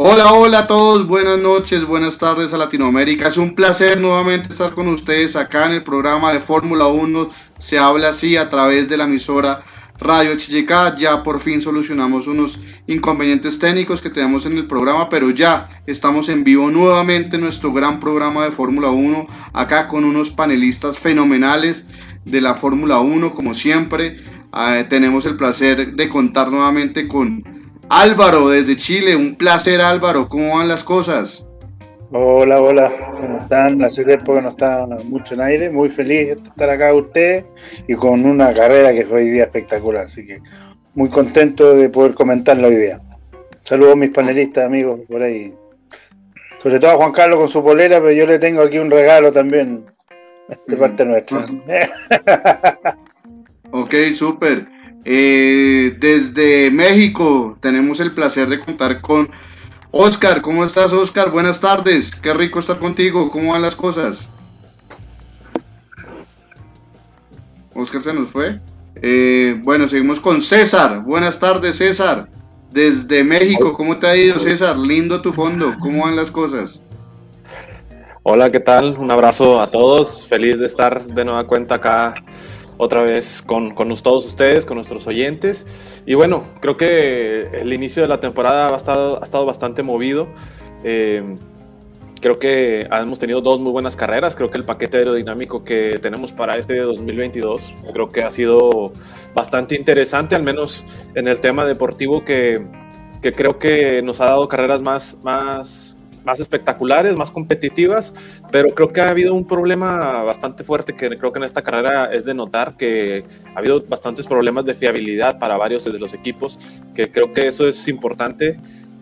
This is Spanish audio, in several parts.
Hola, hola a todos, buenas noches, buenas tardes a Latinoamérica. Es un placer nuevamente estar con ustedes acá en el programa de Fórmula 1. Se habla así a través de la emisora Radio Chillicá. Ya por fin solucionamos unos inconvenientes técnicos que tenemos en el programa, pero ya estamos en vivo nuevamente en nuestro gran programa de Fórmula 1, acá con unos panelistas fenomenales de la Fórmula 1, como siempre. Ah, tenemos el placer de contar nuevamente con Álvaro desde Chile, un placer Álvaro, ¿cómo van las cosas? Hola, hola, ¿cómo están? Hace tiempo que no está mucho en aire, muy feliz de estar acá con ustedes y con una carrera que fue hoy día espectacular, así que muy contento de poder comentarlo hoy día. Saludos a mis panelistas, amigos, por ahí. Sobre todo a Juan Carlos con su polera, pero yo le tengo aquí un regalo también de parte nuestra. ok, súper. Eh, desde México tenemos el placer de contar con Oscar. ¿Cómo estás, Oscar? Buenas tardes. Qué rico estar contigo. ¿Cómo van las cosas? Oscar se nos fue. Eh, bueno, seguimos con César. Buenas tardes, César. Desde México, ¿cómo te ha ido, César? Lindo tu fondo. ¿Cómo van las cosas? Hola, ¿qué tal? Un abrazo a todos. Feliz de estar de nueva cuenta acá otra vez con, con, todos ustedes, con nuestros oyentes. Y bueno, creo que el inicio de la temporada ha estado, ha estado bastante movido. Eh, creo que hemos tenido dos muy buenas carreras. Creo que el paquete aerodinámico que tenemos para este 2022 creo que ha sido bastante interesante, al menos en el tema deportivo que, que creo que nos ha dado carreras más, más más espectaculares, más competitivas, pero creo que ha habido un problema bastante fuerte que creo que en esta carrera es de notar que ha habido bastantes problemas de fiabilidad para varios de los equipos, que creo que eso es importante.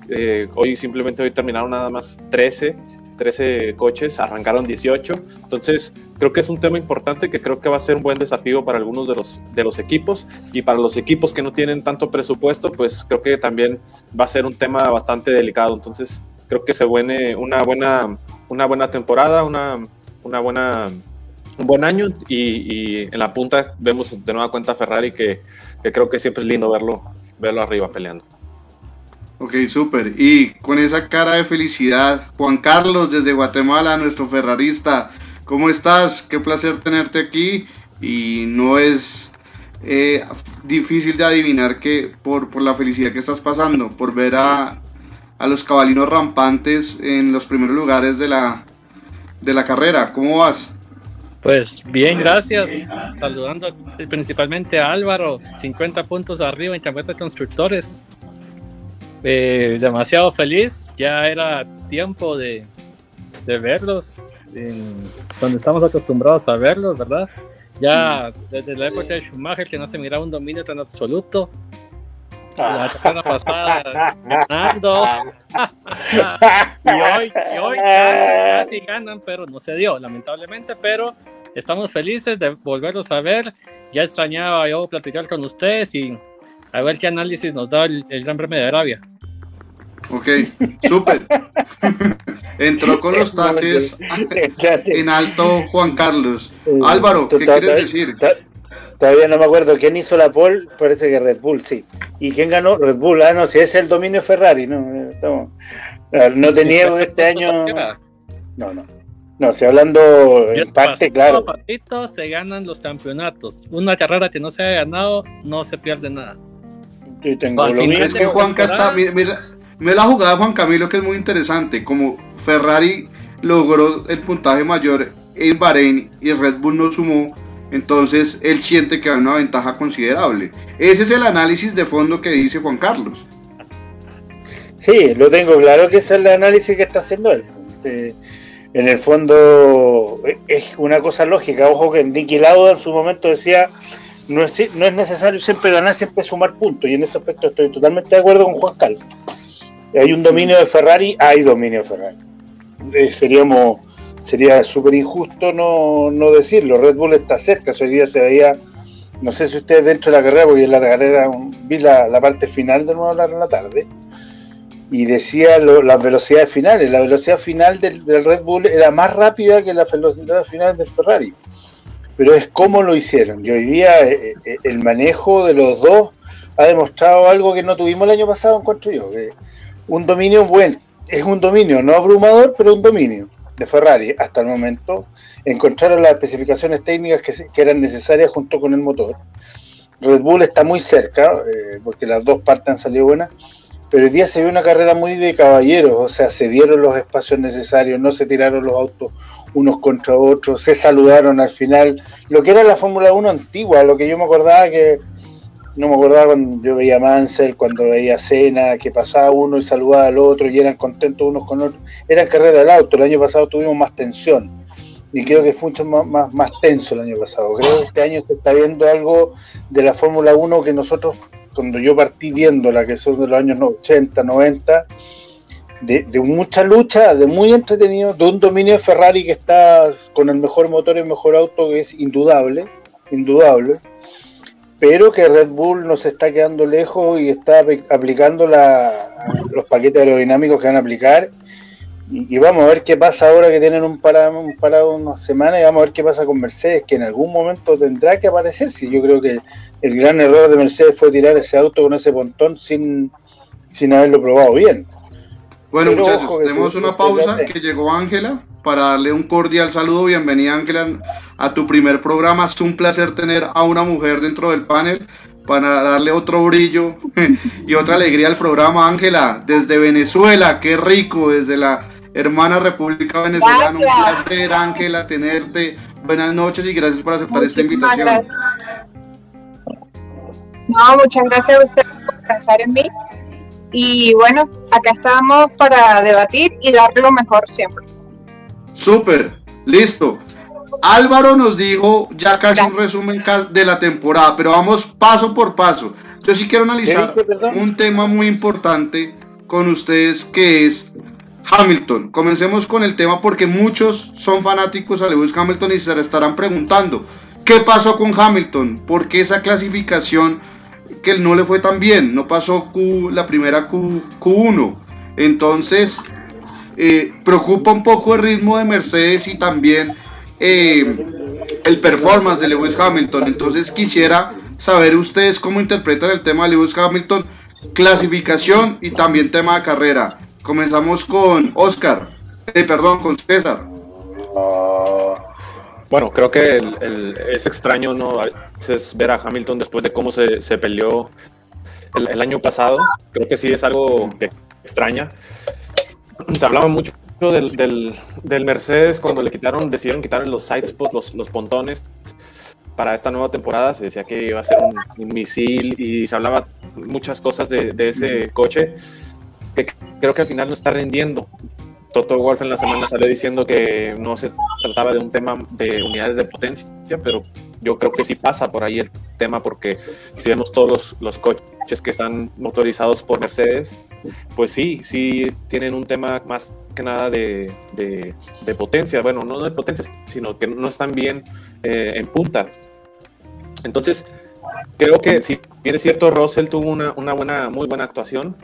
Eh, hoy simplemente hoy terminaron nada más 13 13 coches, arrancaron 18. Entonces, creo que es un tema importante que creo que va a ser un buen desafío para algunos de los, de los equipos y para los equipos que no tienen tanto presupuesto, pues creo que también va a ser un tema bastante delicado. Entonces, creo que se viene una buena, una buena temporada, una, una buena, un buen año y, en la punta vemos de nueva cuenta a Ferrari que, creo que siempre es lindo verlo, verlo arriba peleando. Ok, súper. Y con esa cara de felicidad, Juan Carlos desde Guatemala, nuestro ferrarista, ¿cómo estás? Qué placer tenerte aquí y no es eh, difícil de adivinar que por, por la felicidad que estás pasando, por ver a a los cabalinos rampantes en los primeros lugares de la, de la carrera. ¿Cómo vas? Pues bien, gracias. Saludando principalmente a Álvaro, 50 puntos arriba en campeonato de constructores. Eh, demasiado feliz, ya era tiempo de, de verlos, donde estamos acostumbrados a verlos, ¿verdad? Ya desde la época de Schumacher que no se miraba un dominio tan absoluto, la semana pasada ganando. y hoy, y hoy casi, ganan, pero no se dio, lamentablemente. Pero estamos felices de volverlos a ver. Ya extrañaba yo platicar con ustedes y a ver qué análisis nos da el, Gran Premio de Arabia. Ok, súper. Entró con los taques en alto Juan Carlos. Álvaro, ¿qué quieres decir? Todavía no me acuerdo quién hizo la pole, parece que Red Bull, sí. ¿Y quién ganó? Red Bull, ah, no, si es el dominio Ferrari, no, no te niego este año. No, no. No, si hablando en parte, claro. se ganan los campeonatos. Una carrera que no se haya ganado, no se pierde nada. tengo lo Es que Juanca está, mira, me la jugada Juan Camilo que es muy interesante. Como Ferrari logró el puntaje mayor en Bahrein y Red Bull no sumó, entonces él siente que hay una ventaja considerable. Ese es el análisis de fondo que dice Juan Carlos. Sí, lo tengo claro que ese es el análisis que está haciendo él. Este, en el fondo es una cosa lógica. Ojo que Nicky Lauda en su momento decía no es, no es necesario siempre ganar, siempre sumar puntos. Y en ese aspecto estoy totalmente de acuerdo con Juan Carlos. Hay un dominio de Ferrari, hay dominio de Ferrari. Eh, seríamos sería súper injusto no, no, decirlo. Red Bull está cerca, hoy día se veía, no sé si ustedes dentro de la carrera, porque en la carrera vi la, parte final de nuevo en la tarde, y decía las velocidades finales. La velocidad final del, Red Bull era más rápida que la velocidad final del Ferrari. Pero es cómo lo hicieron. Y hoy día eh, eh, el manejo de los dos ha demostrado algo que no tuvimos el año pasado, encuentro yo. Un dominio buen, es un dominio, no abrumador, pero un dominio de Ferrari hasta el momento. Encontraron las especificaciones técnicas que, eran necesarias junto con el motor. Red Bull está muy cerca, eh, porque las dos partes han salido buenas, pero hoy día se vio una carrera muy de caballeros, o sea, se dieron los espacios necesarios, no se tiraron los autos unos contra otros, se saludaron al final, lo que era la Fórmula 1 antigua, lo que yo me acordaba que no me acordaba cuando yo veía Mansell, cuando veía Cena, que pasaba uno y saludaba al otro y eran contentos unos con otros. Era carrera del auto, el año pasado tuvimos más tensión y creo que fue mucho más, más, tenso el año pasado. Creo que este año se está viendo algo de la Fórmula 1 que nosotros, cuando yo partí viendo la que son de los años 80, 90, de, de, mucha lucha, de muy entretenido, de un dominio de Ferrari que está con el mejor motor y el mejor auto, que es indudable, indudable pero que Red Bull nos está quedando lejos y está aplicando los paquetes aerodinámicos que van a aplicar. Y, vamos a ver qué pasa ahora que tienen un parado, un parado unas semanas y vamos a ver qué pasa con Mercedes, que en algún momento tendrá que aparecer. Si yo creo que el gran error de Mercedes fue tirar ese auto con ese pontón sin, sin haberlo probado bien. Bueno, muchachos, tenemos una pausa que llegó Ángela para darle un cordial saludo. Bienvenida, Ángela, a tu primer programa. Es un placer tener a una mujer dentro del panel para darle otro brillo y otra alegría al programa, Ángela, desde Venezuela. Qué rico, desde la hermana República Venezolana. Un placer, Ángela, tenerte. Buenas noches y gracias por aceptar esta invitación. No, muchas gracias a ustedes por pensar en mí. Y bueno, acá estamos para debatir y darle lo mejor siempre. Súper, listo. Álvaro nos dijo ya casi un resumen de la temporada, pero vamos paso por paso. Yo sí quiero analizar un tema muy importante con ustedes que es Hamilton. Comencemos con el tema porque muchos son fanáticos a Lewis Hamilton y se estarán preguntando, ¿qué pasó con Hamilton? ¿Por qué esa clasificación que no le fue tan bien? No pasó Q, la primera Q, Q1. Entonces, eh, preocupa un poco el ritmo de Mercedes y también eh, el performance de Lewis Hamilton. Entonces quisiera saber ustedes cómo interpretan el tema de Lewis Hamilton, clasificación y también tema de carrera. Comenzamos con Oscar, eh, perdón, con César. bueno, creo que es extraño ¿no? ver a Hamilton después de cómo se, peleó el, el, año pasado. Creo que sí es algo que extraña se hablaba mucho del, del, Mercedes cuando le quitaron, decidieron quitar los side spots, los, los pontones para esta nueva temporada. Se decía que iba a ser un, misil y se hablaba muchas cosas de, de, ese coche que creo que al final no está rendiendo. Toto Wolf en la semana salió diciendo que no se trataba de un tema de unidades de potencia, pero yo creo que sí pasa por ahí el tema porque si vemos todos los, los coches que están motorizados por Mercedes, pues sí, sí tienen un tema más que nada de, de, potencia, bueno, no de potencia, sino que no están bien eh, en punta. Entonces, creo que si bien es cierto, Russell tuvo una, una buena, muy buena actuación,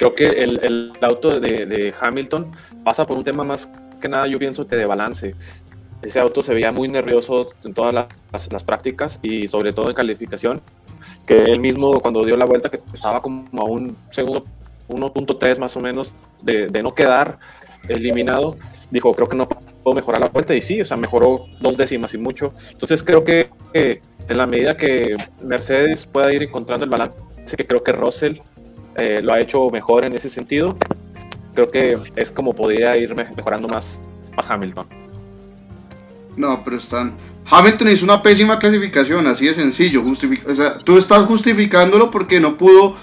creo que el, el auto de, de, Hamilton pasa por un tema más que nada, yo pienso que de balance. Ese auto se veía muy nervioso en todas las, las prácticas y sobre todo en calificación, que él mismo cuando dio la vuelta que estaba como a un segundo 1.3 más o menos de, no quedar eliminado, dijo, creo que no puedo mejorar la vuelta y sí, o sea, mejoró dos décimas y mucho. Entonces creo que en la medida que Mercedes pueda ir encontrando el balance, que creo que Russell eh, lo ha hecho mejor en ese sentido, creo que es como podría ir mejorando más, más Hamilton. No, pero están... Hamilton hizo una pésima clasificación, así de sencillo. o sea, tú estás justificándolo porque no pudo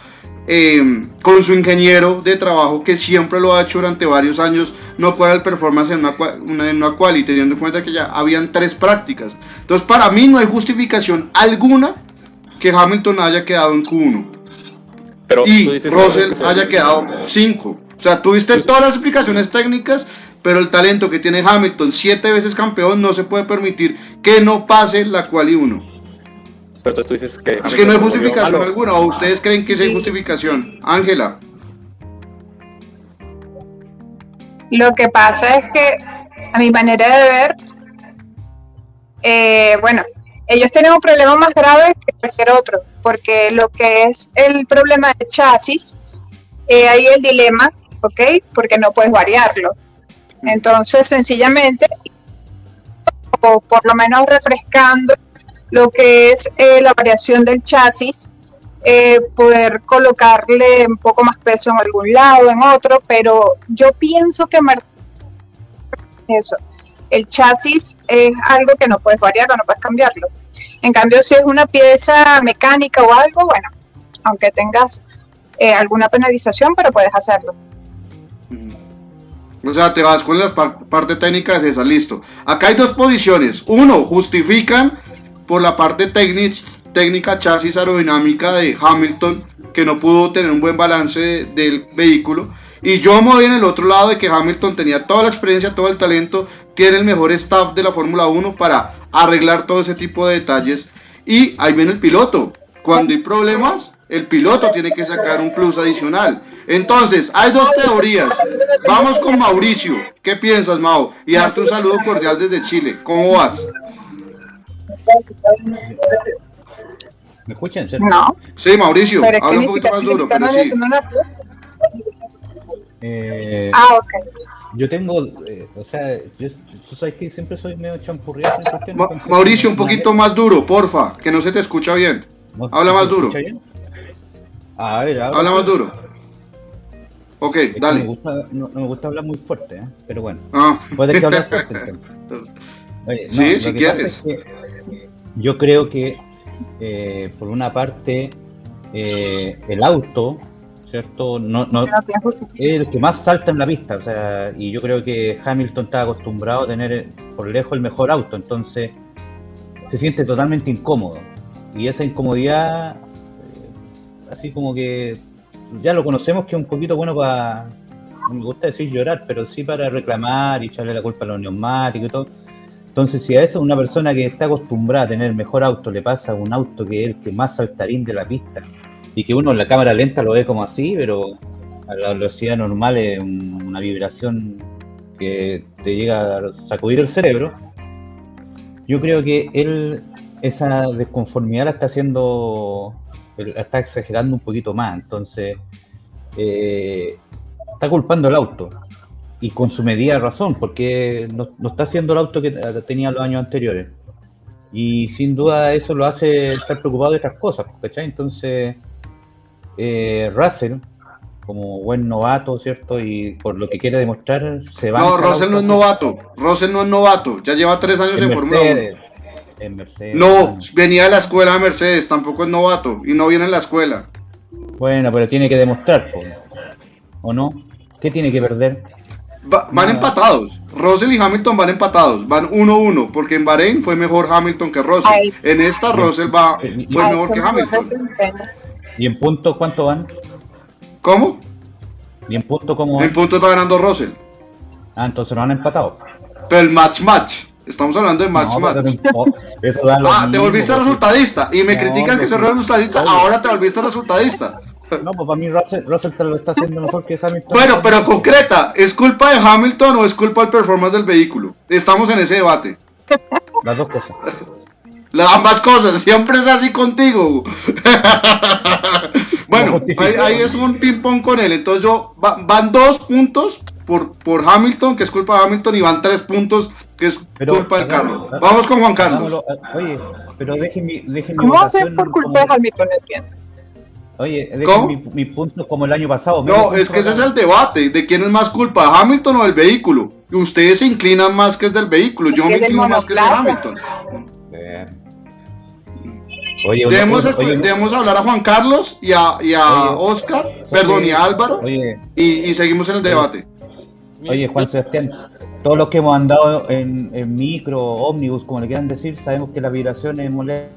eh, con su ingeniero de trabajo que siempre lo ha hecho durante varios años, no cuál el performance en una, una, en teniendo en cuenta que ya habían tres prácticas. Entonces, para mí no hay justificación alguna que Hamilton haya quedado en Q1 Pero y Russell haya quedado 5. O sea, tuviste pues todas las explicaciones técnicas, pero el talento que tiene Hamilton, siete veces campeón, no se puede permitir que no pase la quali 1. Pero tú dices que... Es que no hay justificación alguna, o ustedes creen que sí hay justificación. Ángela. Lo que pasa es que, a mi manera de ver, eh, bueno, ellos tienen un problema más grave que cualquier otro, porque lo que es el problema de chasis, eh, ahí el dilema ¿ok? Porque no puedes variarlo. Entonces, sencillamente, o por lo menos refrescando lo que es eh, la variación del chasis, eh, poder colocarle un poco más peso en algún lado, en otro, pero yo pienso que eso, el chasis es algo que no puedes variar o no puedes cambiarlo. En cambio, si es una pieza mecánica o algo, bueno, aunque tengas eh, alguna penalización, pero puedes hacerlo. O sea, te vas con las parte técnica de esa, listo. Acá hay dos posiciones. Uno, justifican por la parte técnica chasis aerodinámica de Hamilton, que no pudo tener un buen balance del vehículo. Y yo me voy en el otro lado de que Hamilton tenía toda la experiencia, todo el talento, tiene el mejor staff de la Fórmula 1 para arreglar todo ese tipo de detalles. Y ahí viene el piloto. Cuando hay problemas, el piloto tiene que sacar un plus adicional. Entonces, hay dos teorías. Vamos con Mauricio. ¿Qué piensas, Mau? Y darte un saludo cordial desde Chile. ¿Cómo vas? ¿Me escuchan? No. Sí, Mauricio. Habla un poquito más duro. Pero sí. Eh, ah, ok. Yo tengo, eh, o sea, yo, tú sabes que siempre soy medio champurriado. Ma Mauricio, un poquito más duro, porfa, que no se te escucha bien. Habla más duro. A ver, habla más duro. Ok, dale. No me, gusta, no, me gusta hablar muy fuerte, ¿eh? pero bueno. Ah. Puede que hablar fuerte. Oye, sí, si quieres. yo creo que, eh, por una parte, eh, el auto ¿cierto? No, no, es el que más salta en la pista, o sea, y yo creo que Hamilton está acostumbrado a tener por lejos el mejor auto, entonces se siente totalmente incómodo. Y esa incomodidad, eh, así como que ya lo conocemos que es un poquito bueno para, no me gusta decir llorar, pero sí para reclamar y echarle la culpa a los neumáticos y todo. Entonces, si a eso una persona que está acostumbrada a tener mejor auto le pasa a un auto que es el que más saltarín de la pista, y que uno en la cámara lenta lo ve como así, pero a la velocidad normal es una vibración que te llega a sacudir el cerebro. Yo creo que él esa desconformidad la está haciendo, la está exagerando un poquito más, entonces eh, está culpando el auto y con su medida razón, porque no, no, está haciendo el auto que tenía los años anteriores. Y sin duda eso lo hace estar preocupado de estas cosas, ¿cachai? Entonces, eh, Russell, como buen novato, ¿cierto? Y por lo que quiere demostrar, se va. No, Russell no es novato. Russell no es novato. Ya lleva tres años en, Fórmula 1. Mercedes. No, venía de la escuela de Mercedes, tampoco es novato y no viene en la escuela. Bueno, pero tiene que demostrar, ¿o no? ¿Qué tiene que perder? van empatados. Russell y Hamilton van empatados. Van 1-1, porque en Bahrein fue mejor Hamilton que Russell. En esta Russell va, fue mejor que Hamilton. ¿Y en punto cuánto van? ¿Cómo? ¿Y en punto cómo van? En punto está ganando Russell. Ah, entonces no han empatado. Pero el match match. Estamos hablando de match match. ah, te volviste resultadista y me criticas que soy resultadista. Ahora te volviste resultadista. No, pues para mí Russell, Russell te lo está haciendo mejor que Hamilton. Bueno, pero concreta, ¿es culpa de Hamilton o es culpa del performance del vehículo? Estamos en ese debate. Las dos cosas. Las ambas cosas, siempre es así contigo. bueno, ahí, es un ping-pong con él. Entonces yo van dos puntos por, por Hamilton, que es culpa de Hamilton, y van tres puntos, que es culpa del carro. Vamos con Juan Carlos. Oye, pero déjenme. ¿Cómo va a ser por culpa de Hamilton? Oye, dejen mi, mi, punto como el año pasado. No, es que ese es el debate, de quién es más culpa, Hamilton o del vehículo. Y ustedes se inclinan más que es del vehículo, yo me inclino más que es de Hamilton. Oye, debemos, hablar a Juan Carlos y a, y a Oscar, perdón, y a Álvaro, y, seguimos en el debate. Oye, Juan Sebastián, todos los que hemos andado en, micro, ómnibus, como le quieran decir, sabemos que la vibración es molesta.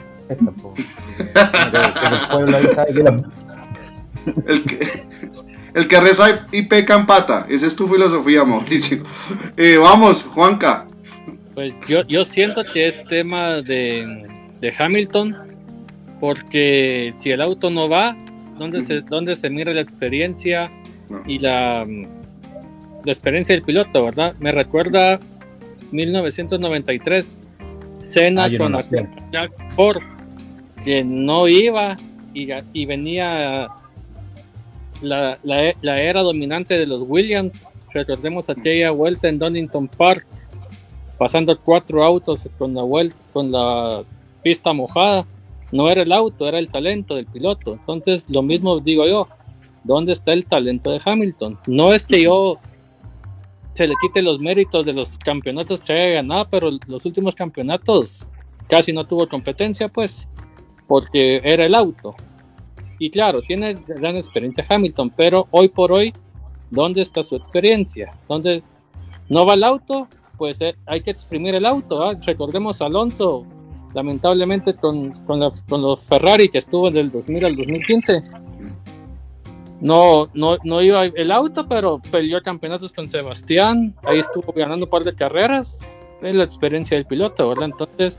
el, que, el que reza y peca empata, esa es tu filosofía, Mauricio. Eh, vamos, Juanca. Pues yo, yo siento que es tema de, de Hamilton porque si el auto no va, ¿dónde, se, dónde se mira la experiencia y la, la experiencia del piloto, verdad? Me recuerda 1993, Senna ah, con Jack Ford, que no iba y, y venía la, la, era dominante de los Williams. Recordemos aquella vuelta en Donington Park, pasando cuatro autos con la vuelta, con la pista mojada. No era el auto, era el talento del piloto. Entonces, lo mismo digo yo. ¿Dónde está el talento de Hamilton? No es que yo se le quite los méritos de los campeonatos que haya ganado, pero los últimos campeonatos casi no tuvo competencia, pues, porque era el auto. Y claro, tiene gran experiencia Hamilton, pero hoy por hoy, ¿dónde está su experiencia? ¿Dónde no va el auto? Pues eh, hay que exprimir el auto. ¿ah? Recordemos a Alonso, lamentablemente con, con, los Ferrari que estuvo en el 2000 al 2015. No, no, no iba el auto, pero peleó campeonatos con Sebastián. Ahí estuvo ganando un par de carreras. Es la experiencia del piloto, ¿verdad? Entonces,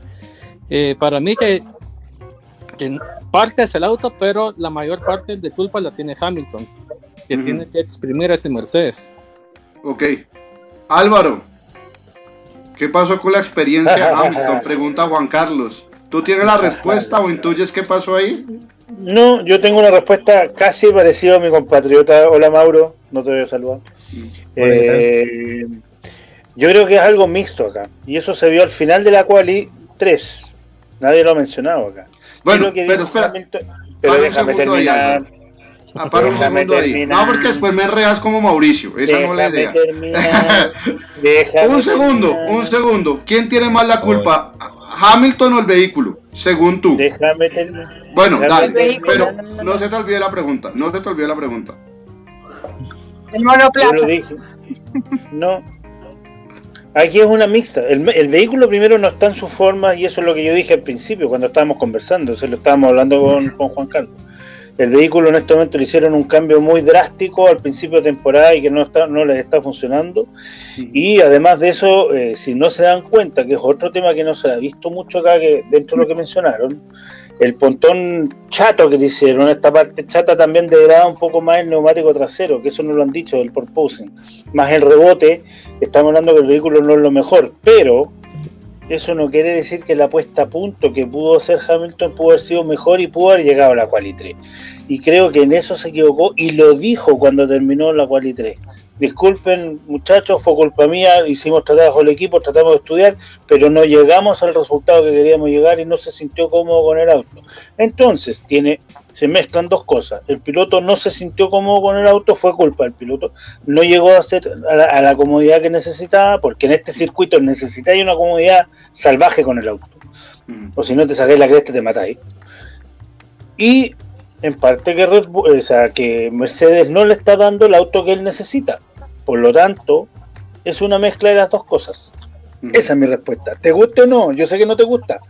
eh, para mí que, parte es el auto, pero la mayor parte de culpa la tiene Hamilton, que tiene que exprimir ese Mercedes. Ok. Álvaro, ¿qué pasó con la experiencia de Hamilton? Pregunta Juan Carlos. ¿Tú tienes la respuesta o intuyes qué pasó ahí? No, yo tengo una respuesta casi parecida a mi compatriota. Hola Mauro, no te voy a saludar. Eh, yo creo que es algo mixto acá. Y eso se vio al final de la quali 3. Nadie lo ha mencionado acá. Bueno, pero espera. pero déjame terminar. Para un segundo ahí. No, porque después me enredas como Mauricio. Esa no es la idea. un segundo, un segundo. ¿Quién tiene más la culpa? ¿Hamilton o el vehículo? Según tú. Déjame terminar. Bueno, dale. Pero no se te olvide la pregunta. No se te olvide la pregunta. El monoplaza. No. Aquí es una mixta. El, vehículo primero no está en su forma y eso es lo que yo dije al principio cuando estábamos conversando, se lo estábamos hablando con, Juan Carlos. El vehículo en este momento le hicieron un cambio muy drástico al principio de temporada y que no está no les está funcionando. Y además de eso, eh, si no se dan cuenta, que es otro tema que no se ha visto mucho acá, que dentro de lo que mencionaron, el pontón chato que le hicieron, esta parte chata también degrada un poco más el neumático trasero, que eso no lo han dicho, el porpoising, más el rebote, estamos hablando que el vehículo no es lo mejor, pero eso no quiere decir que la puesta a punto que pudo hacer Hamilton pudo haber sido mejor y pudo haber llegado a la quali 3. Y creo que en eso se equivocó y lo dijo cuando terminó la quali 3 disculpen muchachos, fue culpa mía, hicimos trabajo el equipo, tratamos de estudiar, pero no llegamos al resultado que queríamos llegar y no se sintió cómodo con el auto. Entonces, tiene, se mezclan dos cosas. El piloto no se sintió cómodo con el auto, fue culpa del piloto. No llegó a, hacer, a, la, comodidad que necesitaba, porque en este circuito necesitáis una comodidad salvaje con el auto. Mm. O si no te saqué la cresta te matáis. Y en parte que, o sea, que Mercedes no le está dando el auto que él necesita. Por lo tanto, es una mezcla de las dos cosas. Esa es mi respuesta. ¿Te gusta o no? Yo sé que no te gusta.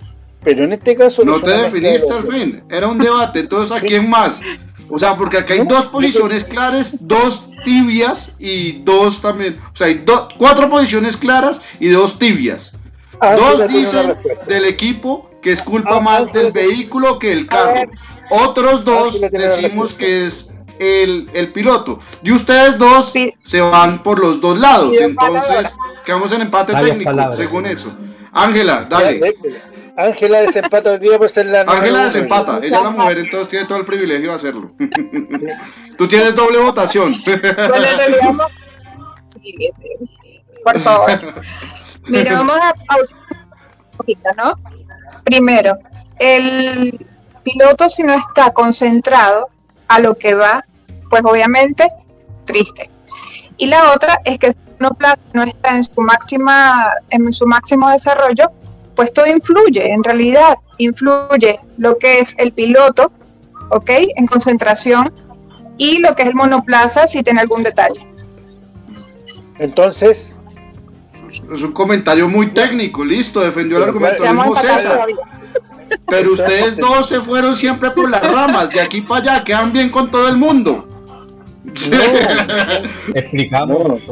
Pero en este caso... No te definiste al fin. Era un debate. Entonces, ¿a quién más? O sea, porque aquí hay dos posiciones claras, dos tibias y dos también. O sea, hay cuatro posiciones claras y dos tibias. Ah, dos dicen del equipo que es culpa ah, más del vehículo que el carro. Otros dos decimos que es el, piloto. Y ustedes dos se van por los dos lados. Entonces, quedamos en empate técnico, según eso. Ángela, dale. Ángela desempata el día por ser la Ángela desempata, ella es la mujer, entonces tiene todo el privilegio de hacerlo. Tú tienes doble votación. sí, sí. Por favor. Mira, vamos a pausar un poquito, ¿no? Primero, el piloto si no está concentrado a lo que va, pues obviamente triste. Y la otra es que si uno no está en su máxima, en su máximo desarrollo, pues todo influye, en realidad influye lo que es el piloto, ¿ok? En concentración y lo que es el monoplaza si tiene algún detalle. Entonces... Es un comentario muy técnico, listo, defendió el argumento mismo César. Pero ustedes dos se fueron siempre por las ramas, de aquí para allá, quedan bien con todo el mundo. explicamos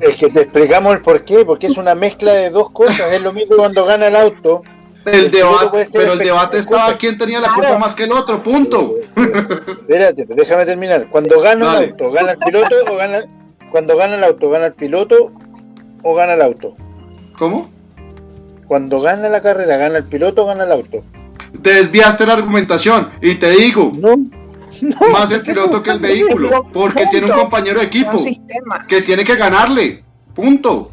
Es que te explicamos el por qué, porque es una mezcla de dos cosas. Es lo mismo cuando gana el auto. El, debate, pero el debate estaba quién tenía la culpa más que el otro, punto. Espérate, déjame terminar. Cuando gana el auto, gana el piloto o gana cuando gana el auto, gana el piloto o gana el auto. ¿Cómo? Cuando gana la carrera, gana el piloto o gana el auto. Te desviaste la argumentación y te digo. No, más el piloto que el vehículo, porque tiene un compañero de equipo que tiene que ganarle. Punto.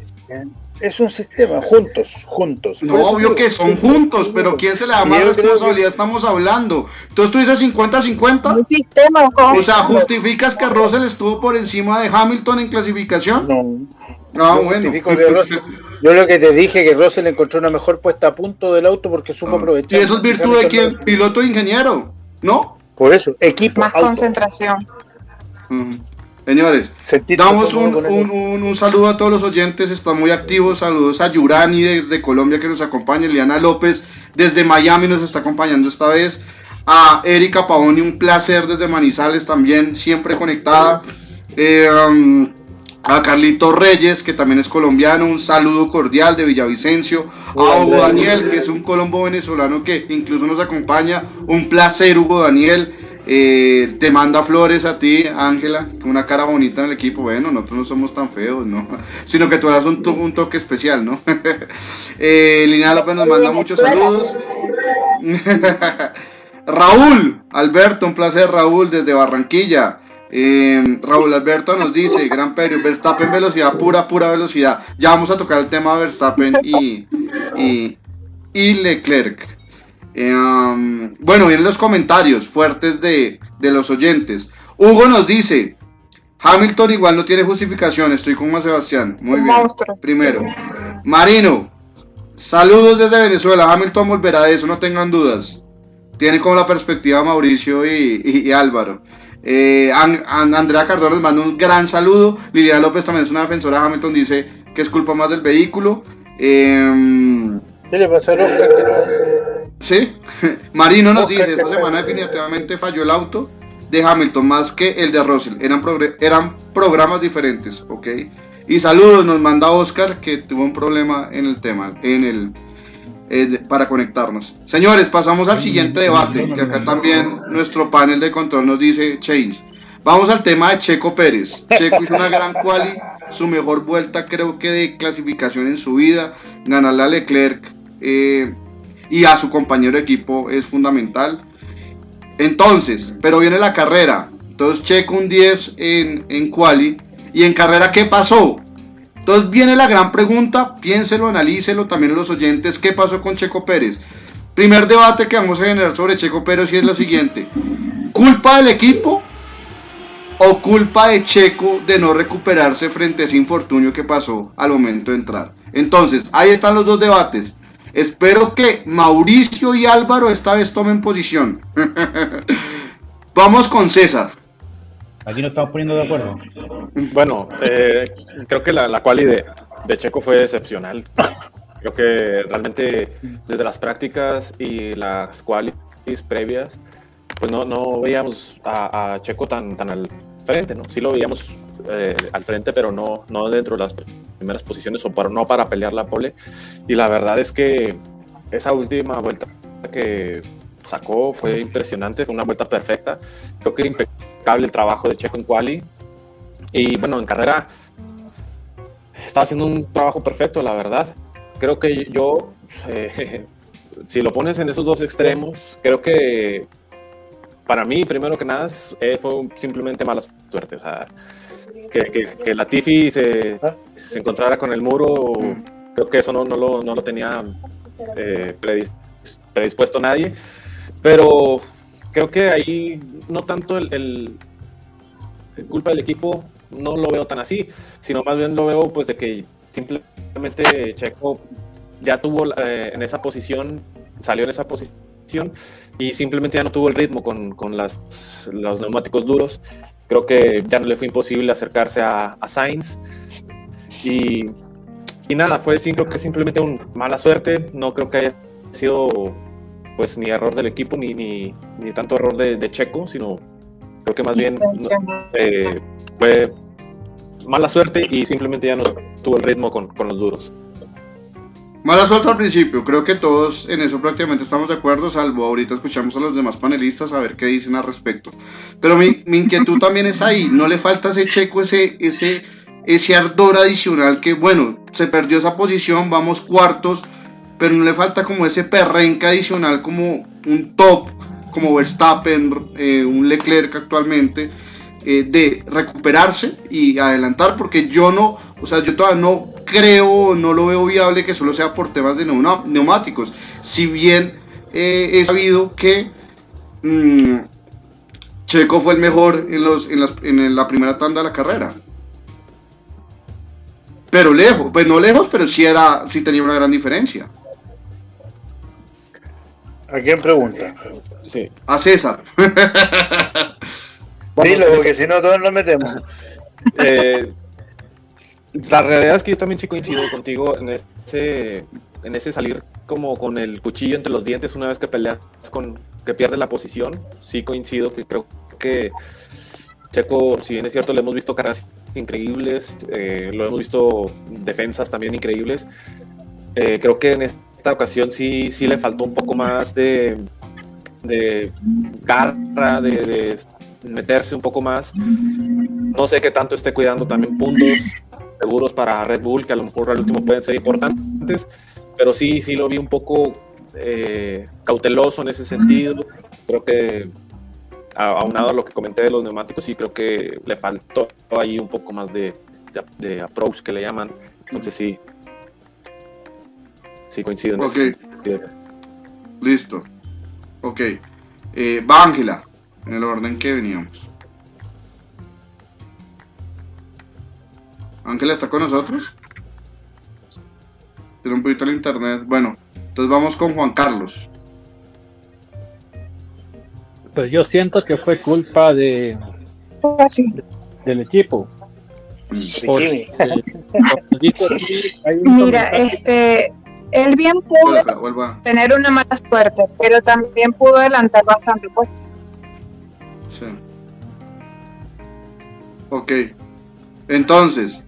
Es un sistema, juntos, juntos. No, obvio que son juntos, pero ¿quién se le da más responsabilidad? Estamos hablando. Entonces tú dices 50-50. Un sistema, O sea, ¿justificas que Russell estuvo por encima de Hamilton en clasificación? No. Ah, bueno. Yo lo que te dije que Russell encontró una mejor puesta a punto del auto porque supo ah. aprovechar. ¿Y eso es virtud de quién? Piloto e ingeniero, ¿no? Por eso, equipo. Más concentración. Señores, damos un, un, saludo a todos los oyentes, están muy activos. Saludos a Yurani desde Colombia que nos acompaña, Eliana López desde Miami nos está acompañando esta vez. A Erika Paoni, un placer desde Manizales también, siempre conectada. Eh, um, a Carlito Reyes, que también es colombiano, un saludo cordial de Villavicencio. A Hugo Daniel, que es un colombo venezolano que incluso nos acompaña. Un placer, Hugo Daniel. Eh, te manda flores a ti, Ángela, con una cara bonita en el equipo. Bueno, nosotros no somos tan feos, ¿no? Sino que tú das un, un toque especial, ¿no? eh, Lina López nos manda muchos saludos. Raúl, Alberto, un placer, Raúl, desde Barranquilla. Eh, Raúl Alberto nos dice, Gran Premio, Verstappen velocidad, pura, pura velocidad. Ya vamos a tocar el tema de Verstappen y, y, y Leclerc. Eh, um, bueno, vienen los comentarios fuertes de, los oyentes. Hugo nos dice, Hamilton igual no tiene justificación, estoy con Juan Sebastián. Muy bien. Primero. Marino, saludos desde Venezuela. Hamilton volverá de eso, no tengan dudas. Tiene como la perspectiva Mauricio y, Álvaro. Eh, Andrea Cardona les manda un gran saludo. Lidia López también es una defensora de Hamilton, dice que es culpa más del vehículo. Eh, ¿Qué le pasó a Sí, Marino nos dice, esta semana definitivamente falló el auto de Hamilton más que el de Russell. Eran, eran programas diferentes, ¿ok? Y saludos, nos manda Oscar que tuvo un problema en el tema, en el eh, para conectarnos. Señores, pasamos al siguiente debate, que acá también nuestro panel de control nos dice change. Vamos al tema de Checo Pérez. Checo hizo una gran quali, su mejor vuelta creo que de clasificación en su vida, ganarle a Leclerc. Eh, y a su compañero de equipo es fundamental. Entonces, pero viene la carrera. Entonces checo un 10 en, en quali. ¿Y en carrera qué pasó? Entonces viene la gran pregunta, piénselo, analícelo también los oyentes, ¿qué pasó con Checo Pérez? Primer debate que vamos a generar sobre Checo Pérez y es lo siguiente. ¿Culpa del equipo o culpa de Checo de no recuperarse frente a ese infortunio que pasó al momento de entrar? Entonces, ahí están los dos debates. Espero que Mauricio y Álvaro esta vez tomen posición. Vamos con César. Aquí nos estamos poniendo de acuerdo. Bueno, eh, creo que la, la quali de, Checo fue excepcional. Creo que realmente desde las prácticas y las qualis previas, pues no, no veíamos a, Checo tan, tan al frente, ¿no? Sí lo veíamos eh, al frente, pero no, no dentro de las primeras posiciones o para, no para pelear la pole. Y la verdad es que esa última vuelta que sacó fue impresionante, fue una vuelta perfecta. Creo que impecable el trabajo de Checo en quali. Y bueno, en carrera está haciendo un trabajo perfecto, la verdad. Creo que yo, eh, si lo pones en esos dos extremos, creo que para mí, primero que nada, eh, fue simplemente mala suerte. O sea, que, la Tifi se, se, encontrara con el muro, creo que eso no, no, lo, no lo, tenía eh, predispuesto nadie. Pero creo que ahí no tanto el, culpa del equipo, no lo veo tan así, sino más bien lo veo pues de que simplemente Checo ya tuvo eh, en esa posición, salió en esa posición y simplemente ya no tuvo el ritmo con, con las, los neumáticos duros Creo que ya no le fue imposible acercarse a, a Sainz. Y, y, nada, fue sí, creo que simplemente una mala suerte. No creo que haya sido pues ni error del equipo ni, ni, ni tanto error de, Checo, sino creo que más bien eh, fue mala suerte y simplemente ya no tuvo el ritmo con, con los duros. Mala suerte al principio, creo que todos en eso prácticamente estamos de acuerdo, salvo ahorita escuchamos a los demás panelistas a ver qué dicen al respecto. Pero mi, inquietud también es ahí, no le falta ese checo, ese, ese, ese ardor adicional que, bueno, se perdió esa posición, vamos cuartos, pero no le falta como ese perrenca adicional, como un top, como Verstappen, eh, un Leclerc actualmente, eh, de recuperarse y adelantar, porque yo no, o sea, yo todavía no creo, no lo veo viable que solo sea por temas de neumáticos. Si bien eh, he sabido que mm, Checo fue el mejor en, los, en, las, en la primera tanda de la carrera. Pero lejos, pues no lejos, pero sí, era, sí tenía una gran diferencia. ¿A quién pregunta? Sí. A César. Dilo, porque si no todos nos metemos. Eh, la realidad es que yo también sí coincido contigo en ese, en ese salir como con el cuchillo entre los dientes una vez que peleas con que pierde la posición. Sí coincido que creo que Checo, si bien es cierto, le hemos visto caras increíbles, eh, lo hemos visto defensas también increíbles. Eh, creo que en esta ocasión sí, sí le faltó un poco más de, de garra, de meterse un poco más. No sé qué tanto esté cuidando también puntos seguros para Red Bull, que a lo mejor al último pueden ser importantes, pero sí, sí lo vi un poco eh, cauteloso en ese sentido. Creo que aunado a lo que comenté de los neumáticos, sí creo que le faltó ahí un poco más de, de, approach que le llaman. Entonces sí, sí coincido. ok, listo. Ok, eh, va Ángela en el orden que veníamos. Ángela está con nosotros. Tiene un poquito el internet. Bueno, entonces vamos con Juan Carlos. Pues yo siento que fue culpa de, del equipo. Mira, este, él bien pudo tener una mala suerte, pero también pudo adelantar bastante puestos. Sí. Ok. Entonces.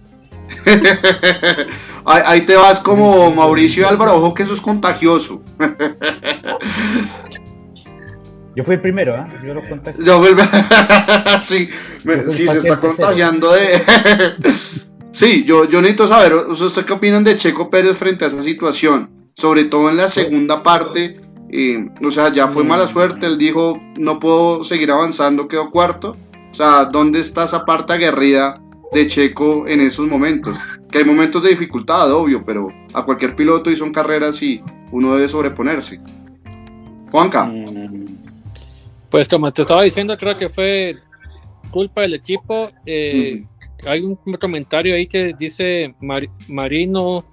ahí, te vas como Mauricio Álvaro, ojo que eso es contagioso. Yo fui el primero, ¿eh? Yo lo contagié. sí, sí se está contagiando de... sí, yo, yo necesito saber, ¿ustedes qué opinan de Checo Pérez frente a esa situación? Sobre todo en la segunda parte, o sea, ya fue mala suerte, él dijo, no puedo seguir avanzando, quedó cuarto. O sea, ¿dónde está esa parte aguerrida de Checo en esos momentos? Que hay momentos de dificultad, obvio, pero a cualquier piloto y son carreras y uno debe sobreponerse. Juanca. Mm, pues como te estaba diciendo, creo que fue culpa del equipo. Eh, hay un comentario ahí que dice Marino.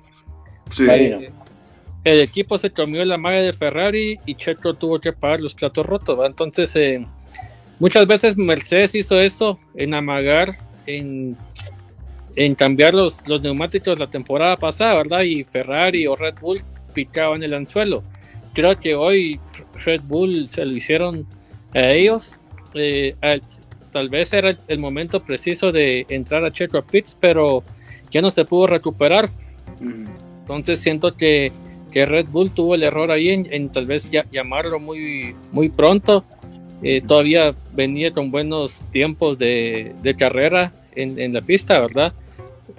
Sí. Eh, el equipo se comió la magia de Ferrari y Checo tuvo que pagar los platos rotos. Entonces, eh, muchas veces Mercedes hizo eso en amagar, en, en cambiar los, los, neumáticos la temporada pasada, ¿verdad? Y Ferrari o Red Bull picaban el anzuelo. Creo que hoy Red Bull se lo hicieron a ellos. Eh, tal vez era el momento preciso de entrar a Checo Pits, pero ya no se pudo recuperar. Entonces siento que que Red Bull tuvo el error ahí en, tal vez ya, llamarlo muy, muy pronto. Eh, todavía venía con buenos tiempos de, carrera en, la pista, ¿verdad?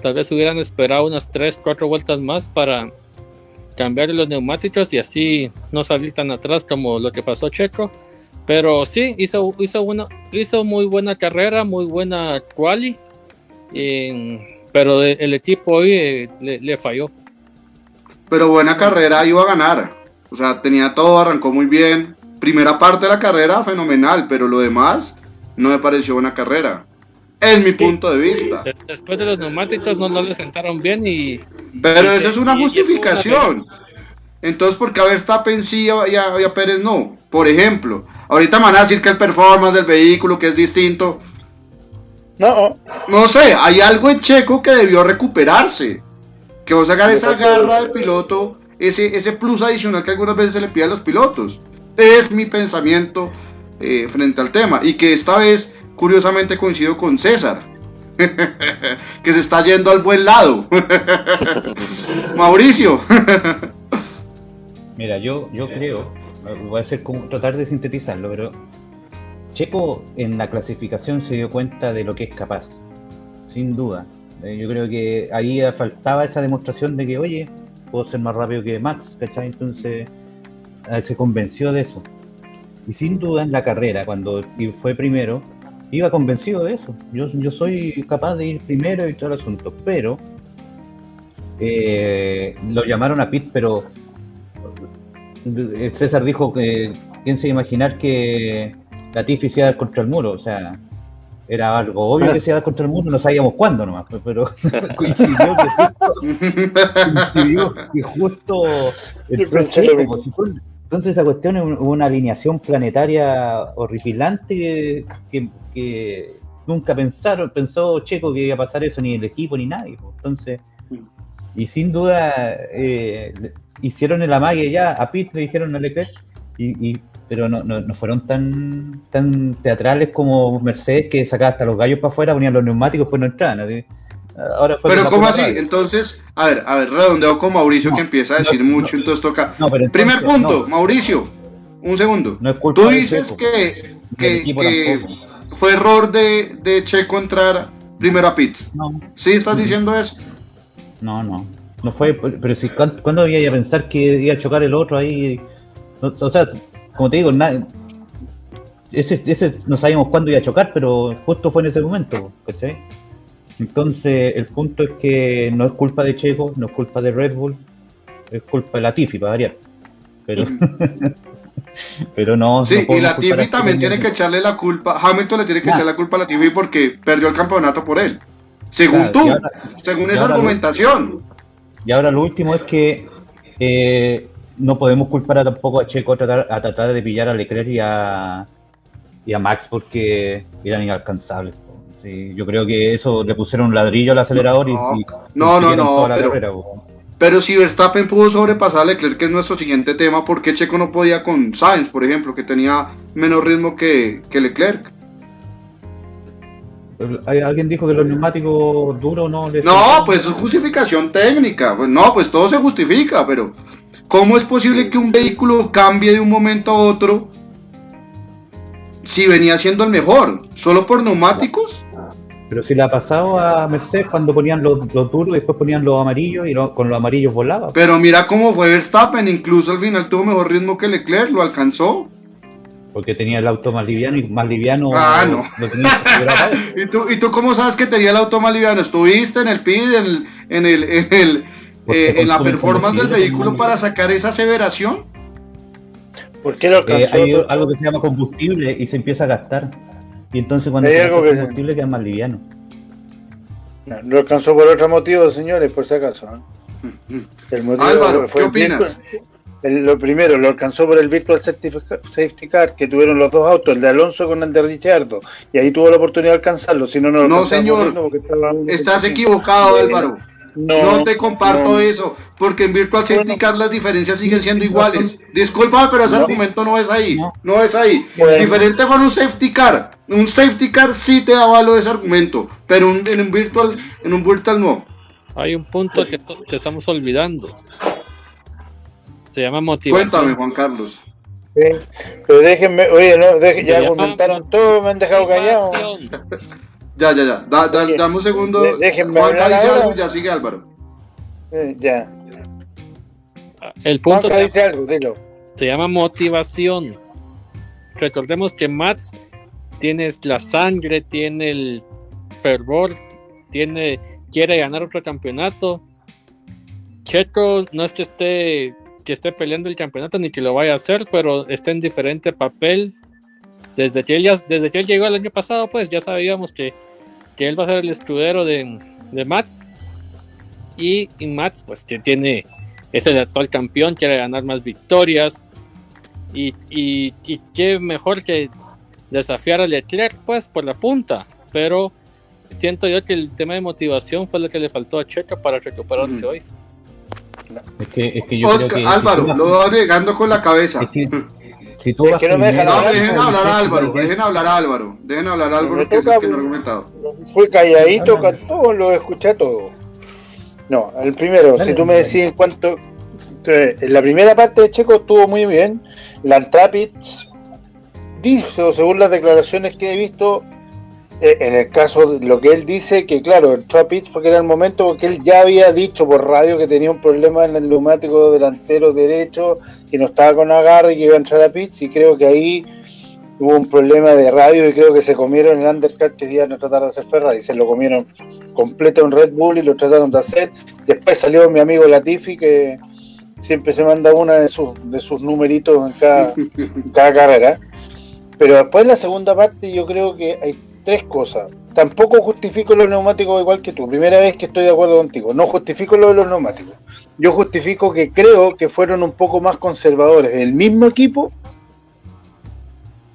Tal vez hubieran esperado unas 3, 4 vueltas más para cambiar los neumáticos y así no salir tan atrás como lo que pasó Checo. Pero sí, hizo, hizo, una, hizo muy buena carrera, muy buena quali, pero el equipo hoy eh, le falló pero buena carrera iba a ganar. O sea, tenía todo, arrancó muy bien. Primera parte de la carrera, fenomenal, pero lo demás no me pareció buena carrera. Es mi punto de vista. Después de los neumáticos no, no le sentaron bien y... Pero esa es una justificación. Entonces, ¿por qué a Verstappen sí y a, Pérez no? Por ejemplo, ahorita me van a decir que el performance del vehículo que es distinto. No. No sé, hay algo en Checo que debió recuperarse que vos sacar esa garra del piloto, ese, ese plus adicional que algunas veces se le pide a los pilotos. Es mi pensamiento eh, frente al tema. Y que esta vez, curiosamente, coincido con César. que se está yendo al buen lado. Mauricio. Mira, yo, yo creo, voy a hacer como, tratar de sintetizarlo, pero Checo en la clasificación se dio cuenta de lo que es capaz, sin duda. Eh, yo creo que ahí faltaba esa demostración de que, oye, puedo ser más rápido que Max, ¿cachai? Entonces se convenció de eso. Y sin duda en la carrera, cuando fue primero, iba convencido de eso. Yo, yo soy capaz de ir primero y todo el asunto, pero eh, lo llamaron a Pit, pero César dijo que quién se iba a imaginar que la Tiffy se iba a dar contra el muro, o sea, era algo obvio que se iba a dar contra el muro, no sabíamos cuándo nomás, pero coincidió que justo, entonces esa cuestión es una alineación planetaria horripilante que, nunca pensaron, pensó Checo que iba a pasar eso ni el equipo ni nadie. Entonces, y sin duda eh, hicieron el amague ya, a Pitt le dijeron a Leclerc, y, pero no, no, fueron tan tan teatrales como Mercedes que sacaba hasta los gallos para afuera, ponían los neumáticos, pues no entraban. Ahora pero ¿cómo así? Entonces, a ver, a ver, redondeo con Mauricio que empieza a decir mucho, entonces toca... Primer punto, Mauricio, un segundo. Tú dices que, que, fue error de, de, Checo entrar primero a Pitts. ¿Sí estás diciendo eso? No, no. No fue, pero si, ¿cuándo, había a pensar que iba a chocar el otro ahí? o sea, como te digo, ese, ese no sabíamos cuándo iba a chocar, pero justo fue en ese momento, ¿cachai? Entonces, el punto es que no es culpa de Checo, no es culpa de Red Bull, es culpa de la Tiffy, para variar. Pero, pero no. Sí, y la Tiffy también tiene que echarle la culpa, Hamilton le tiene que echar la culpa a la Tiffy porque perdió el campeonato por él. Según tú, según esa argumentación. y ahora lo último es que eh, no podemos culpar tampoco a Checo a tratar, a tratar de pillar a Leclerc y a, y a Max porque eran inalcanzables yo creo que eso le pusieron un ladrillo al acelerador no, y, no, no, no, pero, si Verstappen pudo sobrepasar a Leclerc, que es nuestro siguiente tema, ¿por qué Checo no podía con Sainz, por ejemplo, que tenía menos ritmo que, Leclerc? Alguien dijo que los neumáticos duros no No, pues es justificación técnica. Pues no, pues todo se justifica, pero ¿cómo es posible que un vehículo cambie de un momento a otro si venía siendo el mejor? ¿Solo por neumáticos? Pero si le ha pasado a Mercedes cuando ponían los, duros y después ponían los amarillos y con los amarillos volaba. Pero mira cómo fue Verstappen, incluso al final tuvo mejor ritmo que Leclerc, lo alcanzó. Porque tenía el auto más liviano y más liviano. Ah, no. ¿Y, tú, ¿Y tú cómo sabes que tenía el auto más liviano? ¿Estuviste en el PID, en el, en, el, en, el, eh, en la performance del vehículo para sacar esa aseveración? ¿Por qué lo alcanzó? Eh, hay algo que se llama combustible y se empieza a gastar. Y entonces cuando se algo que combustible queda más liviano. No, lo alcanzó por otro motivo, señores, por si acaso. ¿eh? El motivo Álvaro, ¿qué opinas? Lo primero, lo alcanzó por el Virtual Safety Car que tuvieron los dos autos, el de Alonso con el de Ricciardo, y ahí tuvo la oportunidad de alcanzarlo, si no, no No, señor, estás equivocado, Álvaro. No, te comparto eso, porque en Virtual Safety Car las diferencias siguen siendo iguales. Disculpa, pero ese argumento no es ahí. No, es ahí. Diferente con un Safety Car. Un Safety Car sí te avalo ese argumento, pero en un Virtual, en un Virtual no. Hay un punto que, estamos olvidando. Se llama motivación. Cuéntame, Juan Carlos. pero déjenme, oye, no, ya comentaron todo, me han dejado callado. Ya, ya, ya. Da, da, dame un segundo. déjenme Juanca dice algo ya sigue Álvaro. Eh, ya. El punto dice algo, dilo. Se llama motivación. Recordemos que Mats tiene la sangre, tiene el fervor, tiene quiere ganar otro campeonato. Checo no es que esté que esté peleando el campeonato ni que lo vaya a hacer, pero está en diferente papel. Desde que él, desde que él llegó el año pasado, pues ya sabíamos que que él va a ser el escudero de, de Mats. Y, y Mats, pues que tiene, es el actual campeón, quiere ganar más victorias. Y, y, y qué mejor que desafiar a Leclerc, pues por la punta. Pero siento yo que el tema de motivación fue lo que le faltó a Checo para recuperarse hoy. Es que, es que yo creo que Álvaro, lo va agregando con la cabeza. Si tú es que no me dejan hablar, dejen hablar a Álvaro, dejen hablar a Álvaro, dejen hablar a Álvaro que es el que no ha argumentado. Fue calladito, cantó, lo escuché todo. No, el primero, si tú me decís en cuanto. En la primera parte de Checo estuvo muy bien. La Antrapid dice, según las declaraciones que he visto, eh, en el caso de lo que él dice, que claro, el Trapit porque era el momento porque él ya había dicho por radio que tenía un problema en el neumático delantero derecho, que no estaba con agarre y que iba a entrar a pits, y creo que ahí hubo un problema de radio y creo que se comieron el undercut que iban a tratar de hacer Ferrari. Se lo comieron completo en Red Bull y lo trataron de hacer. Después salió mi amigo Latifi que siempre se manda una de sus, de sus numeritos en cada, en cada carrera. Pero después la segunda parte yo creo que hay tres cosas. Tampoco justifico los neumáticos igual que tú. Primera vez que estoy de acuerdo contigo. No justifico lo de los neumáticos. Yo justifico que creo que fueron un poco más conservadores el mismo equipo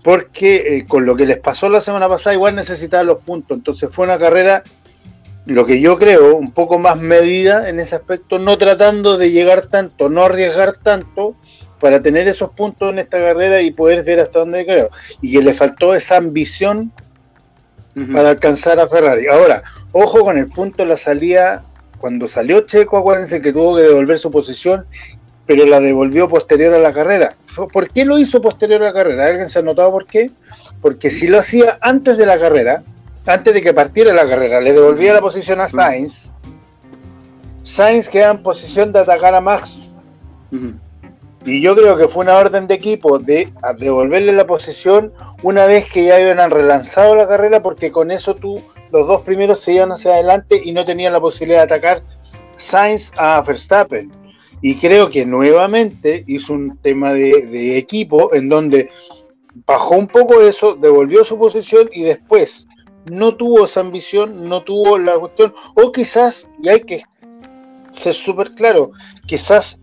porque eh, con lo que les pasó la semana pasada igual necesitaban los puntos. Entonces fue una carrera, lo que yo creo, un poco más medida en ese aspecto, no tratando de llegar tanto, no arriesgar tanto para tener esos puntos en esta carrera y poder ver hasta dónde creo. Y que le faltó esa ambición para alcanzar a Ferrari. Ahora, ojo con el punto de la salida. Cuando salió Checo, acuérdense que tuvo que devolver su posición pero la devolvió posterior a la carrera. ¿Por qué lo hizo posterior a la carrera? ¿Alguien se ha notado por qué? Porque si lo hacía antes de la carrera, antes de que partiera la carrera, le devolvía la posición a Sainz, Sainz queda en posición de atacar a Max. Y yo creo que fue una orden de equipo de devolverle la posición una vez que ya habían relanzado la carrera, porque con eso tú, los dos primeros se iban hacia adelante y no tenían la posibilidad de atacar Sainz a Verstappen. Y creo que nuevamente hizo un tema de, equipo en donde bajó un poco eso, devolvió su posición y después no tuvo esa ambición, no tuvo la cuestión, o quizás, y hay que ser súper claro, quizás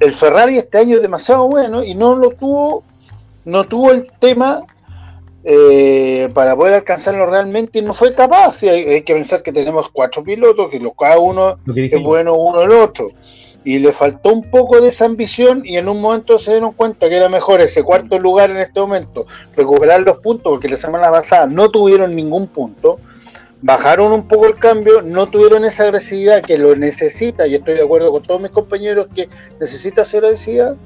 el, Ferrari este año es demasiado bueno y no lo tuvo, no tuvo el tema eh, para poder alcanzarlo realmente y no fue capaz. hay, que pensar que tenemos cuatro pilotos, que los, cada uno es bueno uno el otro y le faltó un poco de esa ambición y en un momento se dieron cuenta que era mejor ese cuarto lugar en este momento, recuperar los puntos, porque la semana pasada no tuvieron ningún punto, bajaron un poco el cambio, no tuvieron esa agresividad que lo necesita, y estoy de acuerdo con todos mis compañeros que necesita ser agresividad,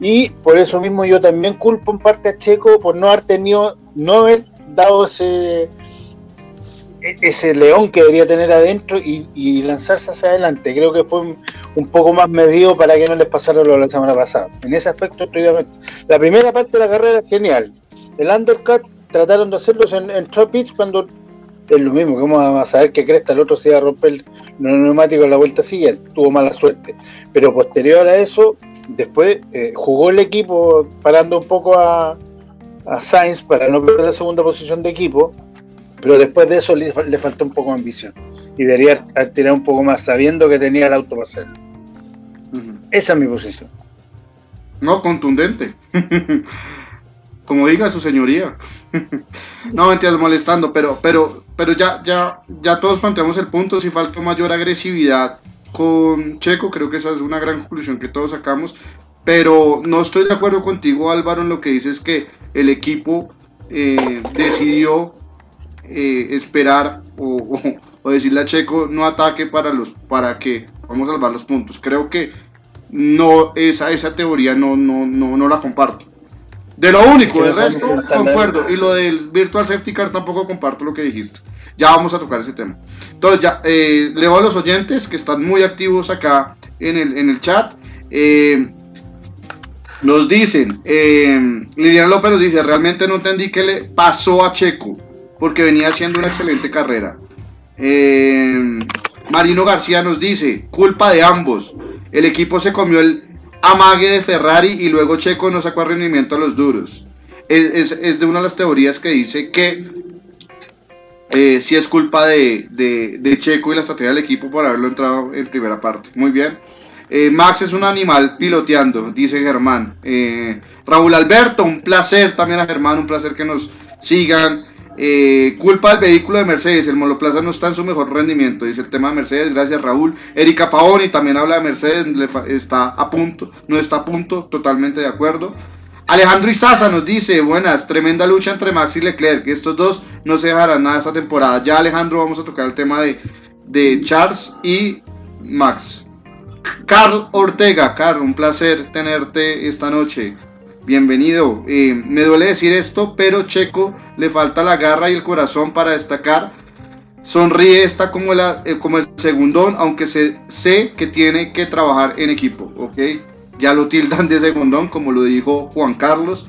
y por eso mismo yo también culpo en parte a Checo por no haber tenido, no haber dado ese e-, ese león que debería tener adentro y, lanzarse hacia adelante. Creo que fue un, poco más medido para que no les pasara lo de la semana pasada. En ese aspecto estoy de La primera parte de la carrera es genial. El undercut trataron de hacerlo en, en cuando es lo mismo, que vamos a saber que Cresta el otro se iba a romper el neumático en la vuelta siguiente, tuvo mala suerte. Pero posterior a eso, después eh, jugó el equipo parando un poco a, a Sainz para no perder la segunda posición de equipo pero después de eso le, faltó un poco de ambición. Y debería tirar un poco más sabiendo que tenía el auto para hacerlo. Esa es mi posición. No, contundente. Como diga su señoría. no me entiendes molestando, pero, pero, pero ya, ya, ya todos planteamos el punto. Si falta mayor agresividad con Checo, creo que esa es una gran conclusión que todos sacamos. Pero no estoy de acuerdo contigo, Álvaro, en lo que dices que el equipo eh, decidió eh, esperar o, decirle a Checo no ataque para los para que vamos a salvar los puntos. Creo que no esa esa teoría no no no, no la comparto. De lo único, del resto concuerdo y lo del virtual safety car tampoco comparto lo que dijiste. Ya vamos a tocar ese tema. Entonces ya eh, leo a los oyentes que están muy activos acá en el, en el chat. Eh, nos dicen, eh, Liliana López nos dice, realmente no entendí qué le pasó a Checo porque venía haciendo una excelente carrera. Eh, Marino García nos dice, culpa de ambos. El equipo se comió el amague de Ferrari y luego Checo no sacó rendimiento a los duros. Es, de una de las teorías que dice que eh, si es culpa de, Checo y la estrategia del equipo por haberlo entrado en primera parte. Muy bien. Eh, Max es un animal piloteando, dice Germán. Raúl Alberto, un placer también a Germán, un placer que nos sigan. Eh, culpa al vehículo de Mercedes, el monoplaza no está en su mejor rendimiento, dice el tema de Mercedes, gracias Raúl. Erika Paoni también habla de Mercedes, está a punto, no está a punto, totalmente de acuerdo. Alejandro Izaza nos dice, buenas, tremenda lucha entre Max y Leclerc, estos dos no se dejarán nada esta temporada. Ya Alejandro vamos a tocar el tema de, de Charles y Max. Carl Ortega, Carl, un placer tenerte esta noche bienvenido. Eh, me duele decir esto, pero Checo le falta la garra y el corazón para destacar. Sonríe, está como, eh, como el segundón, aunque se, sé que tiene que trabajar en equipo, ¿ok? Ya lo tildan de segundón, como lo dijo Juan Carlos,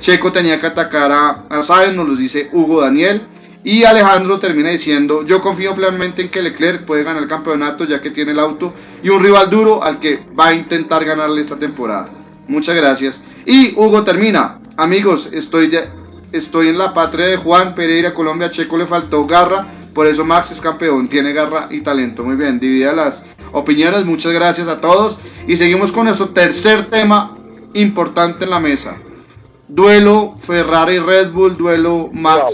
Checo tenía que atacar a, a Sainz, nos lo dice Hugo Daniel. Y Alejandro termina diciendo, yo confío plenamente en que Leclerc puede ganar el campeonato ya que tiene el auto y un rival duro al que va a intentar ganarle esta temporada. Muchas gracias. Y Hugo termina, amigos, estoy, de, estoy en la patria de Juan Pereira, Colombia, Checo le faltó garra, por eso Max es campeón, tiene garra y talento. Muy bien, divida las opiniones, muchas gracias a todos. Y seguimos con nuestro tercer tema importante en la mesa. Duelo Ferrari-Red Bull, duelo Max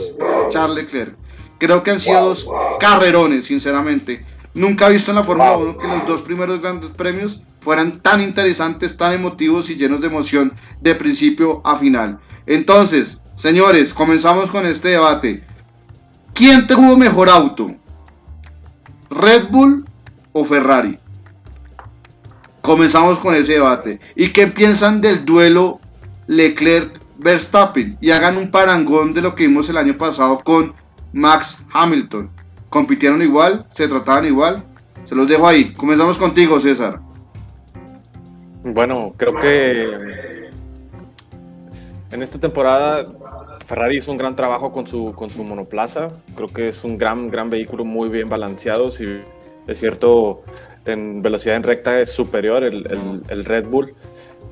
Charles Leclerc. Creo que han sido dos carrerones, sinceramente. Nunca he visto en la Fórmula 1 que los dos primeros grandes premios fueran tan interesantes, tan emotivos y llenos de emoción de principio a final. Entonces, señores, comenzamos con este debate. ¿Quién tuvo mejor auto? ¿Red Bull o Ferrari? Comenzamos con ese debate. ¿Y qué piensan del duelo Leclerc-Verstappen? Y hagan un parangón de lo que vimos el año pasado con Max Hamilton. ¿Compitieron igual? ¿Se trataban igual? Se los dejo ahí. Comenzamos contigo, César. Bueno, creo que en esta temporada Ferrari hizo un gran trabajo con su, con su monoplaza. Creo que es un gran, gran vehículo muy bien balanceado. Si es cierto, en velocidad en recta es superior el, el, Red Bull.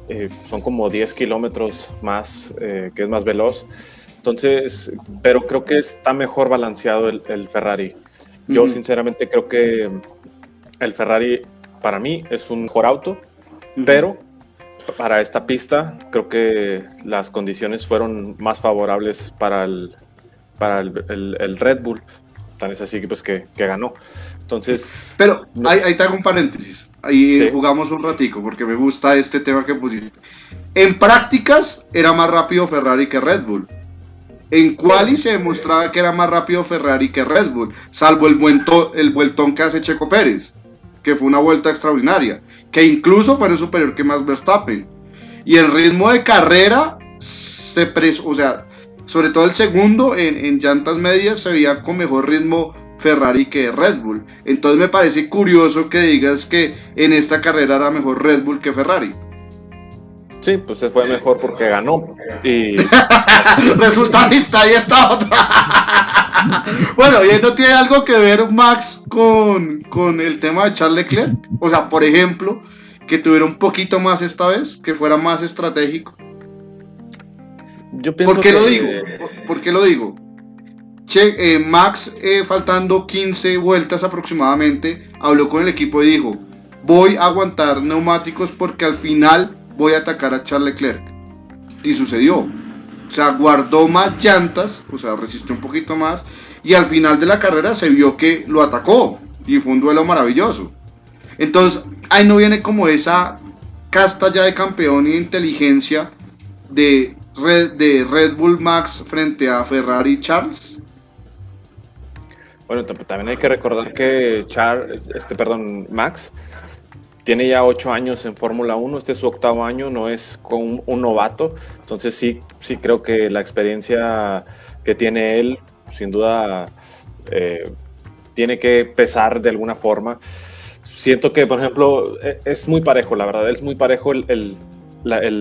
Eh, son como 10 kilómetros más, eh, que es más veloz. Entonces, pero creo que está mejor balanceado el, el Ferrari. Yo sinceramente creo que el Ferrari para mí es un mejor auto, pero para esta pista creo que las condiciones fueron más favorables para el, para el, el, Red Bull. Tan es así pues, que, que ganó. Entonces. Pero ahí, ahí te hago un paréntesis. Ahí jugamos un ratico porque me gusta este tema que pusiste. En prácticas era más rápido Ferrari que Red Bull. En quali se demostraba que era más rápido Ferrari que Red Bull, salvo el, el vueltón que hace Checo Pérez, que fue una vuelta extraordinaria, que incluso fue superior que Max Verstappen. Y el ritmo de carrera se preso, o sea, sobre todo el segundo en, en llantas medias se veía con mejor ritmo Ferrari que Red Bull. Entonces me parece curioso que digas que en esta carrera era mejor Red Bull que Ferrari. Sí, pues se fue mejor porque ganó. Y. Resulta lista, ahí está bueno, ¿y no tiene algo que ver Max con, con el tema de Charles Leclerc? O sea, por ejemplo, que tuviera un poquito más esta vez, que fuera más estratégico. Yo pienso ¿Por qué lo digo? ¿Por, qué lo digo? Che, eh, Max, eh, faltando 15 vueltas aproximadamente, habló con el equipo y dijo: Voy a aguantar neumáticos porque al final voy a atacar a Charles Leclerc. Y sucedió. O sea, guardó más llantas, o sea, resistió un poquito más. Y al final de la carrera se vio que lo atacó. Y fue un duelo maravilloso. Entonces, ahí no viene como esa casta ya de campeón y inteligencia de Red, de Red Bull Max frente a Ferrari Charles. Bueno, también hay que recordar que Charles, este, perdón, Max tiene ya ocho años en Fórmula 1, este es su octavo año, no es con un, novato, entonces sí, sí creo que la experiencia que tiene él, sin duda, eh, tiene que pesar de alguna forma. Siento que, por ejemplo, e, es muy parejo, la verdad, es muy parejo el,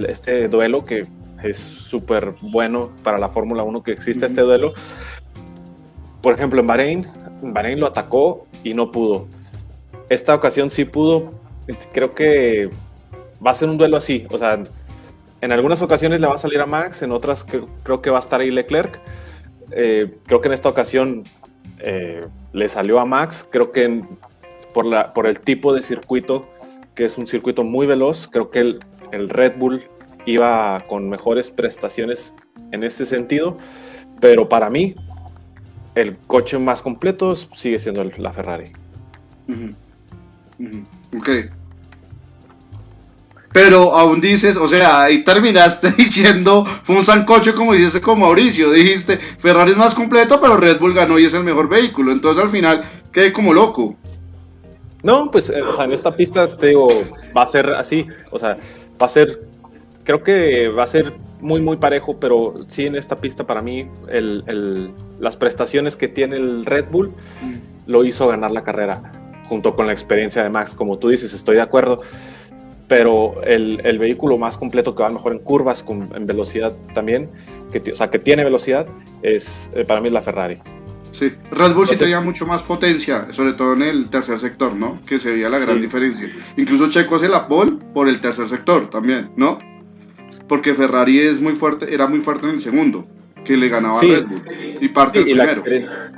este duelo que es súper bueno para la Fórmula 1 que existe este duelo. Por ejemplo, en Bahrein, Bahrein lo atacó y no pudo. Esta ocasión sí pudo, creo que va a ser un duelo así. O sea, en algunas ocasiones le va a salir a Max, en otras creo que va a estar ahí Leclerc. Eh, creo que en esta ocasión eh, le salió a Max. Creo que por, la, por el tipo de circuito, que es un circuito muy veloz, creo que el, el Red Bull iba con mejores prestaciones en este sentido. Pero para mí, el coche más completo sigue siendo la Ferrari. Ok. Pero aún dices, o sea, ahí terminaste diciendo, fue un sancocho como dices con Mauricio, dijiste, Ferrari es más completo, pero Red Bull ganó y es el mejor vehículo, entonces al final quedé como loco. No, pues, eh, o sea, en esta pista te digo, va a ser así, o sea, va a ser, creo que va a ser muy, muy parejo, pero sí en esta pista para mí, el, las prestaciones que tiene el Red Bull lo hizo ganar la carrera, junto con la experiencia de Max, como tú dices, estoy de acuerdo pero el, el, vehículo más completo que va mejor en curvas, con, en velocidad también, que, o sea, que tiene velocidad, es eh, para mí la Ferrari. Sí, Red Bull sí tenía mucho más potencia, sobre todo en el tercer sector, ¿no? Que se veía la gran diferencia. Incluso Checo hace la pole por el tercer sector también, ¿no? Porque Ferrari es muy fuerte, era muy fuerte en el segundo, que le ganaba a Red Bull. Y parte y, la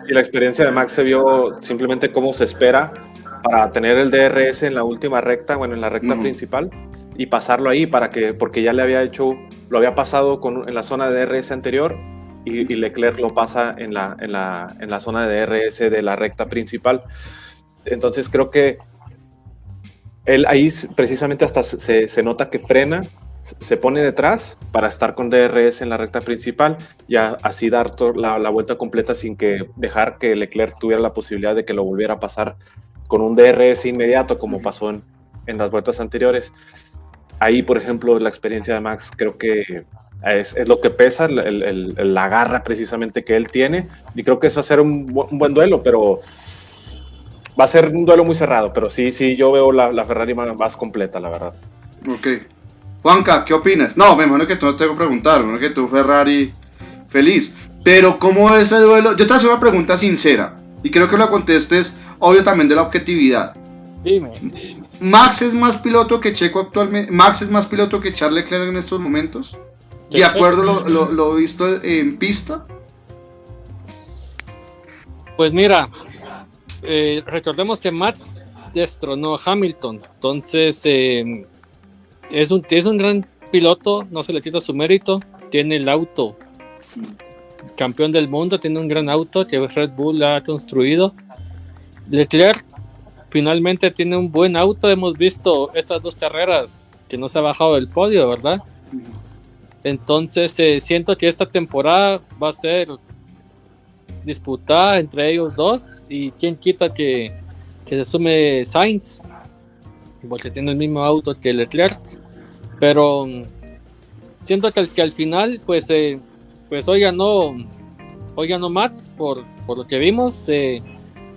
y la experiencia de Max se vio simplemente cómo se espera para tener el DRS en la última recta, bueno, en la recta principal y pasarlo ahí para que, porque ya le había hecho, lo había pasado con, en la zona de DRS anterior y, Leclerc lo pasa en la, en, la, en la zona de DRS de la recta principal. Entonces creo que él ahí precisamente hasta se, se nota que frena, se pone detrás para estar con DRS en la recta principal y así dar la, la, vuelta completa sin que dejar que Leclerc tuviera la posibilidad de que lo volviera a pasar con un DRS inmediato como pasó en, en las vueltas anteriores. Ahí, por ejemplo, la experiencia de Max creo que es, es lo que pesa, el, el, la garra precisamente que él tiene. Y creo que eso va a ser un, un, buen duelo, pero va a ser un duelo muy cerrado. Pero sí, sí, yo veo la, la Ferrari más, más, completa, la verdad. Ok. Juanca, ¿qué opinas? No, me imagino que tú no te tengo que preguntar, me que tú Ferrari feliz. Pero ¿cómo ese duelo? Yo te hago una pregunta sincera y creo que la contestes, obvio también de la objetividad. Dime. Max es más piloto que Checo actualmente. Max es más piloto que Charles Leclerc en estos momentos. ¿De acuerdo lo, lo, lo, visto en pista? Pues mira, eh, recordemos que Max destronó a Hamilton, entonces eh, es, un, es un gran piloto, no se le quita su mérito, tiene el auto campeón del mundo, tiene un gran auto que Red Bull ha construido. Leclerc finalmente tiene un buen auto, hemos visto estas dos carreras que no se ha bajado del podio, ¿verdad? Entonces eh, siento que esta temporada va a ser disputada entre ellos dos y quién quita que, se sume Sainz, porque tiene el mismo auto que Leclerc, pero mm, siento que, que al final pues, eh, pues hoy ganó, hoy ganó Max por, por lo que vimos, eh,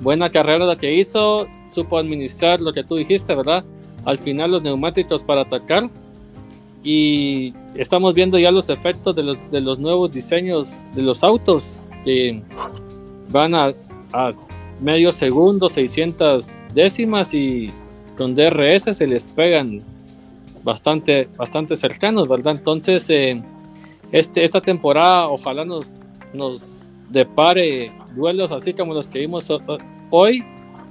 buena carrera la que hizo, supo administrar lo que tú dijiste, ¿verdad? Al final los neumáticos para atacar y estamos viendo ya los efectos de los, de los nuevos diseños de los autos que van a, a medio segundo, 600 décimas y con DRS se les pegan bastante, bastante cercanos, ¿verdad? Entonces, eh, este, esta temporada ojalá nos, nos depare duelos así como los que vimos hoy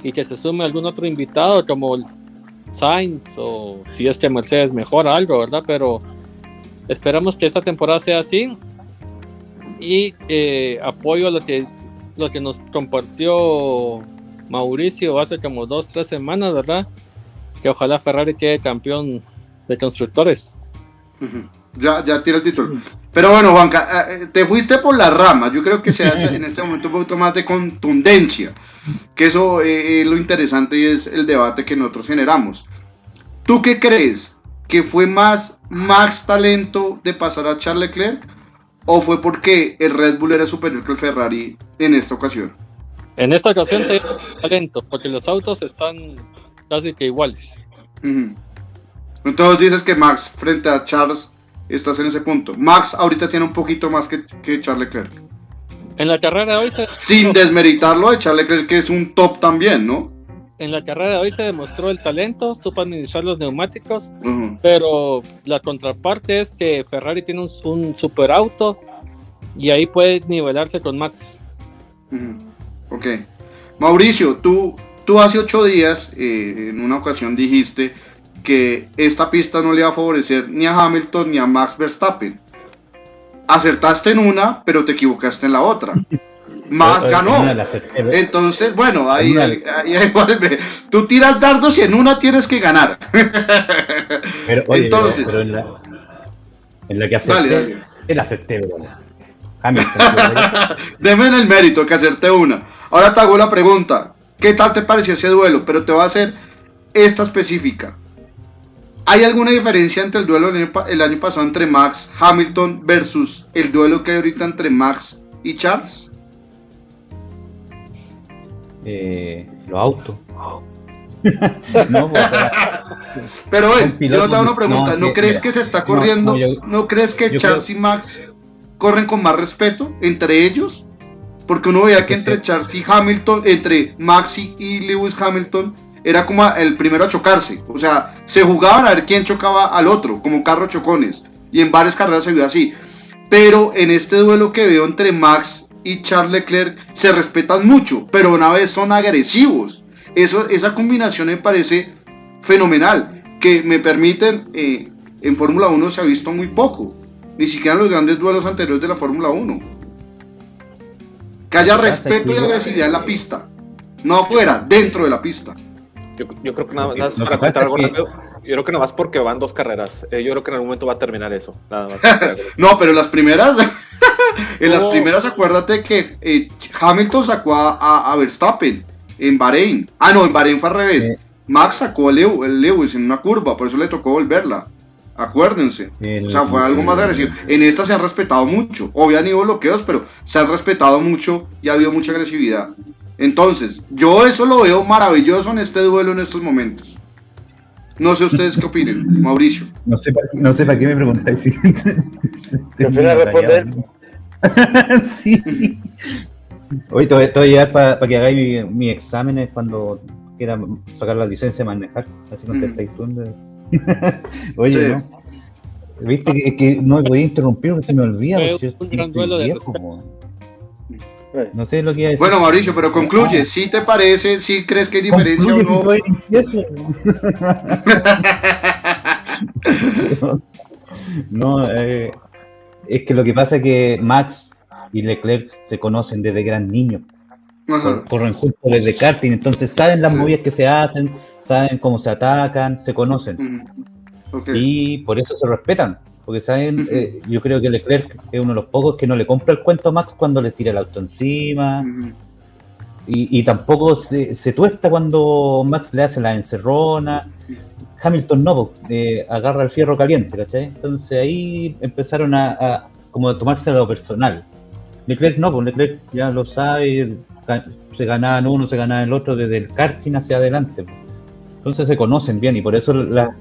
y que se sume algún otro invitado como Sainz o si es que Mercedes mejora algo, ¿verdad? Pero esperamos que esta temporada sea así y eh, apoyo lo que, lo que nos compartió Mauricio hace como dos, tres semanas, ¿verdad? Que ojalá Ferrari quede campeón de constructores. Ya, ya tira el título. Pero bueno, Juanca, eh, te fuiste por la rama. Yo creo que se hace en este momento un poquito más de contundencia. Que eso eh, es lo interesante y es el debate que nosotros generamos. ¿Tú qué crees? ¿Que fue más Max talento de pasar a Charles Leclerc? ¿O fue porque el Red Bull era superior que el Ferrari en esta ocasión? En esta ocasión te talento, porque los autos están casi que iguales. Entonces dices que Max frente a Charles estás en ese punto. Max ahorita tiene un poquito más que, que Charles Leclerc. En la carrera de hoy se... Sin desmeritarlo de Charles Leclerc que es un top también, ¿no? En la carrera de hoy se demostró el talento, supo administrar los neumáticos, pero la contraparte es que Ferrari tiene un, un, super auto y ahí puede nivelarse con Max. Ok. Mauricio, tú, tú hace ocho días eh, en una ocasión dijiste que esta pista no le va a favorecer ni a Hamilton ni a Max Verstappen. Acertaste en una, pero te equivocaste en la otra. Max ganó. Entonces, bueno, ahí, ahí, vuelve. Tú tiras dardos y en una tienes que ganar. Pero, Entonces, pero, en, la, en, que acerté, dale, dale. el acerté, Hamilton. Deme en el mérito que acerté una. Ahora te hago la pregunta. ¿Qué tal te pareció ese duelo? Pero te voy a hacer esta específica. ¿Hay alguna diferencia entre el duelo el año, pasado entre Max Hamilton versus el duelo que hay ahorita entre Max y Charles? Eh, los autos. no, pero ven, yo te hago una pregunta, ¿no, crees que se está corriendo? No, crees que Charles y Max corren con más respeto entre ellos? Porque uno veía que entre Charles y Hamilton, entre Maxi y Lewis Hamilton, era como el primero a chocarse. O sea, se jugaban a ver quién chocaba al otro, como carro chocones. Y en varias carreras se vio así. Pero en este duelo que veo entre Max y Charles Leclerc se respetan mucho, pero una vez son agresivos. Eso, esa combinación me parece fenomenal, que me permiten, eh, en Fórmula 1 se ha visto muy poco, ni siquiera en los grandes duelos anteriores de la Fórmula 1. Que haya respeto y agresividad en la pista, no afuera, dentro de la pista. Yo, creo que nada más para contar algo rápido. Yo creo que nada más porque van dos carreras. Eh, yo creo que en algún momento va a terminar eso. Nada más. no, pero las primeras. en las primeras, acuérdate que eh, Hamilton sacó a, Verstappen en Bahrein. Ah, no, en Bahrein fue al revés. Max sacó a Lewis en una curva, por eso le tocó volverla. Acuérdense. o sea, fue algo más agresivo. En esta se han respetado mucho. Obviamente han ido bloqueos, pero se han respetado mucho y ha habido mucha agresividad. Entonces, yo eso lo veo maravilloso en este duelo en estos momentos. No sé ustedes qué opinen, Mauricio. No sé para, no sé para qué me preguntáis. ¿Prefiero responder? sí. Hoy te voy, a llevar para que hagáis mi, mi exámenes cuando quiera sacar la licencia de manejar. Así no te estáis Oye, ¿no? Viste que, que no me podía interrumpir porque se me olvida. un gran duelo de no sé lo que iba a decir. Bueno, Mauricio, pero concluye. ¿Sí te parece? ¿Sí crees que hay diferencia o no? no, eh, es que lo que pasa es que Max y Leclerc se conocen desde gran niños. Corren juntos desde karting, entonces saben las movidas que se hacen, saben cómo se atacan, se conocen. Y por eso se respetan. Porque saben, eh, yo creo que Leclerc es uno de los pocos que no le compra el cuento a Max cuando le tira el auto encima. y, tampoco se, se, tuesta cuando Max le hace la encerrona. Hamilton no, eh, agarra el fierro caliente, ¿cachai? Entonces ahí empezaron a, como a tomarse lo personal. Leclerc no, pues Leclerc ya lo sabe, se ganaban uno, se ganaba el otro desde el karting hacia adelante. Entonces se conocen bien y por eso la,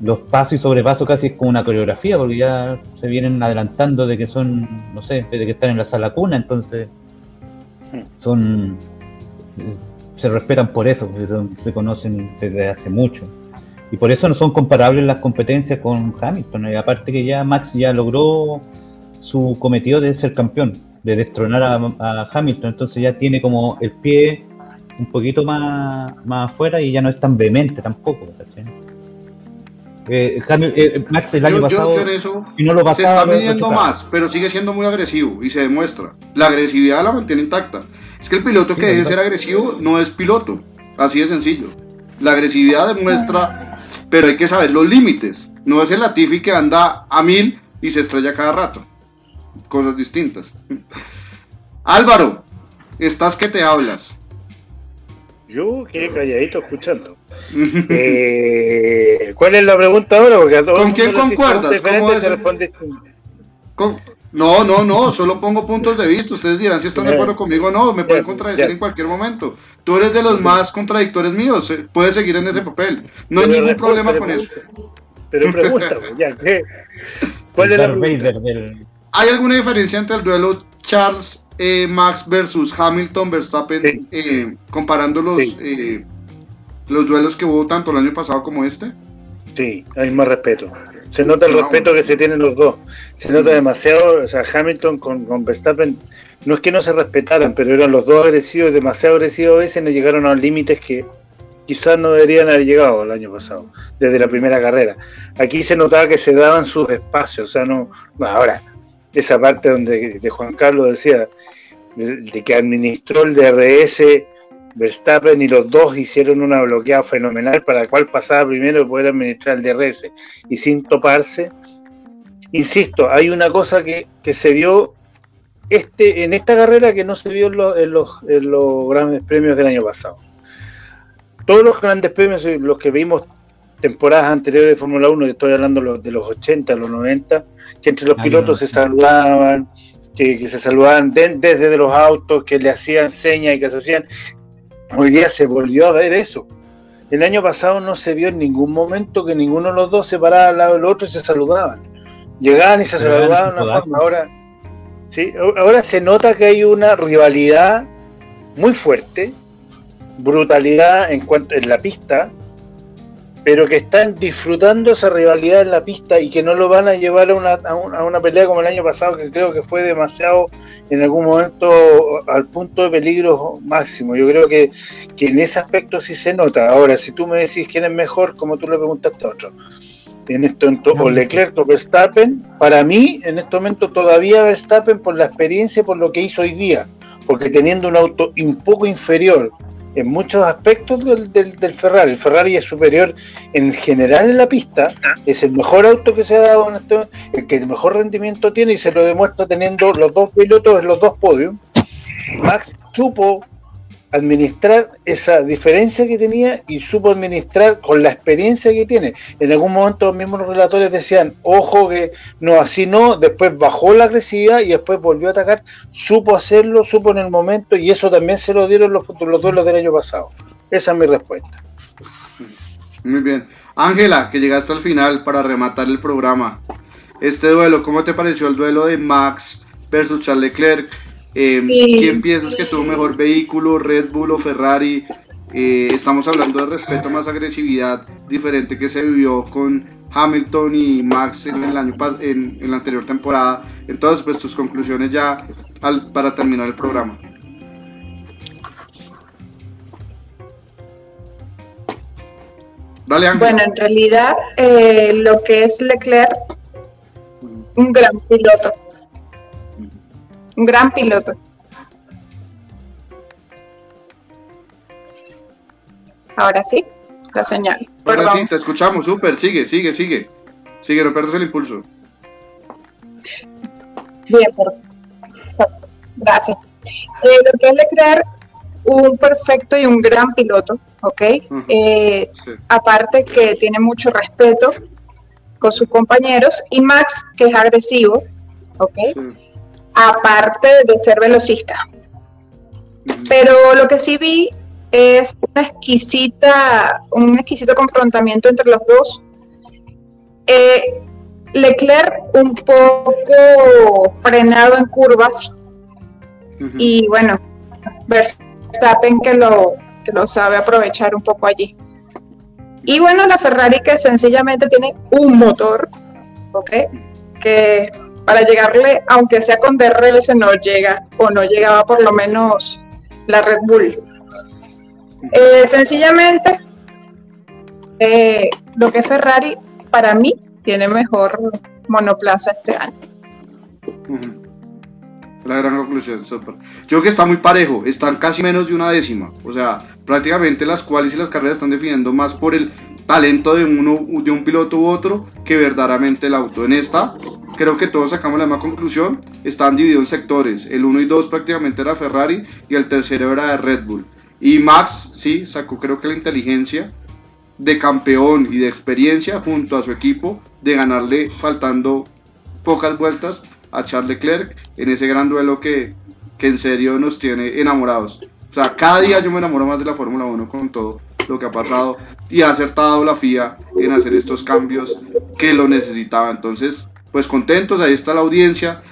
los pasos y sobrepasos casi es como una coreografía, porque ya se vienen adelantando de que son, no sé, de que están en la sala cuna, entonces son se, respetan por eso, porque se conocen desde hace mucho. Y por eso no son comparables las competencias con Hamilton. Y aparte que ya Max ya logró su cometido de ser campeón, de destronar a, Hamilton, entonces ya tiene como el pie un poquito más, más afuera y ya no es tan vehemente tampoco. Eh, eh, Max el año pasado y no lo se está midiendo más, pero sigue siendo muy agresivo y se demuestra. La agresividad la mantiene intacta. Es que el piloto que debe ser agresivo no es piloto, así de sencillo. La agresividad demuestra, pero hay que saber los límites. No es el Latifi que anda a mil y se estrella cada rato. Cosas distintas. Álvaro, estás que te hablas. Yo quedé calladito escuchando. Eh, ¿Cuál es la pregunta ahora? ¿Con quién concuerdas? No, no, no, solo pongo puntos de vista. Ustedes dirán si están de acuerdo conmigo o no, me pueden contradecir en cualquier momento. Tú eres de los más contradictores míos, eh, puedes seguir en ese papel. No hay ningún problema con eso. Pero pregunta, ya, ¿cuál es la ¿Hay alguna diferencia entre el duelo Charles eh, Max versus Hamilton Verstappen comparando los los duelos que hubo tanto el año pasado como este? Sí, hay más respeto. Se nota el respeto que se tienen los dos. Se nota demasiado, o sea, Hamilton con, Verstappen, no es que no se respetaran, pero eran los dos agresivos, demasiado agresivos a veces, no llegaron a límites que quizás no deberían haber llegado el año pasado, desde la primera carrera. Aquí se notaba que se daban sus espacios, o sea, no, ahora, esa parte donde de Juan Carlos decía, de que administró el DRS Verstappen y los dos hicieron una bloqueada fenomenal para la cual pasaba primero y poder administrar el DRS y sin toparse. Insisto, hay una cosa que, se vio este, en esta carrera que no se vio en los, grandes premios del año pasado. Todos los grandes premios, los que vimos temporadas anteriores de Fórmula 1, que estoy hablando de los 80, los 90, que entre los pilotos se saludaban, que, se saludaban desde los autos, que le hacían señas y que se hacían Hoy día se volvió a ver eso. el año pasado no se vio en ningún momento que ninguno de los dos se parara al lado del otro y se saludaban. Llegaban y se saludaban de una forma. Ahora, ¿sí? ahora se nota que hay una rivalidad muy fuerte, brutalidad en cuanto en la pista, pero que están disfrutando esa rivalidad en la pista y que no lo van a llevar a una, a una, pelea como el año pasado, que creo que fue demasiado en algún momento al punto de peligro máximo. Yo creo que, que en ese aspecto sí se nota. Ahora, si tú me decís quién es mejor, como tú le preguntaste a otro, en esto, o Leclerc o Verstappen, para mí en este momento todavía Verstappen por la experiencia, por lo que hizo hoy día, porque teniendo un auto un poco inferior en muchos aspectos del, del, Ferrari. El Ferrari es superior en general en la pista, es el mejor auto que se ha dado en este, el que el mejor rendimiento tiene y se lo demuestra teniendo los dos pilotos en los dos podios. Max supo administrar esa diferencia que tenía y supo administrar con la experiencia que tiene. En algún momento los mismos relatores decían, ojo que no, así no, después bajó la agresividad y después volvió a atacar, supo hacerlo, supo en el momento y eso también se lo dieron los, los duelos del año pasado. Esa es mi respuesta. Muy bien. Ángela, que llegaste al final para rematar el programa. Este duelo, ¿cómo te pareció el duelo de Max versus Charles Leclerc? Eh, ¿Quién piensas que tuvo mejor vehículo, Red Bull o Ferrari? Eh, estamos hablando de respeto más agresividad diferente que se vivió con Hamilton y Max en el año en, en la anterior temporada. Entonces, pues tus conclusiones ya para terminar el programa. Dale, bueno, en realidad eh, lo que es Leclerc, un gran piloto, un gran piloto. Ahora sí, la señal. Ahora sí, te escuchamos, súper, sigue, sigue, sigue. Sigue, no pierdas el impulso. Bien, perfecto. Gracias. Eh, lo que es crear un perfecto y un gran piloto, ¿ok? Eh, aparte que tiene mucho respeto con sus compañeros y Max, que es agresivo, ¿ok? Aparte de ser velocista. Pero lo que sí vi es una exquisita, un exquisito confrontamiento entre los dos. Eh, Leclerc un poco frenado en curvas y bueno, Verstappen que lo, que lo sabe aprovechar un poco allí. Y bueno, la Ferrari que sencillamente tiene un motor, ¿ok? Que para llegarle, aunque sea con DRS, no llega o no llegaba por lo menos la Red Bull. Eh, sencillamente, eh, lo que es Ferrari, para mí, tiene mejor monoplaza este año. La gran conclusión, super. Yo creo que está muy parejo, están casi menos de una décima. O sea, prácticamente las cuales y las carreras están definiendo más por el talento de uno, de un piloto u otro, que verdaderamente el auto. En esta, creo que todos sacamos la misma conclusión, están divididos en sectores. El 1 y 2 prácticamente era Ferrari y el tercero era de Red Bull. Y Max, sí, sacó creo que la inteligencia de campeón y de experiencia junto a su equipo de ganarle faltando pocas vueltas a Charles Leclerc en ese gran duelo que, que en serio nos tiene enamorados. O sea, cada día yo me enamoro más de la Fórmula 1 con todo lo que ha pasado y ha acertado la FIA en hacer estos cambios que lo necesitaba. Entonces, pues contentos, ahí está la audiencia,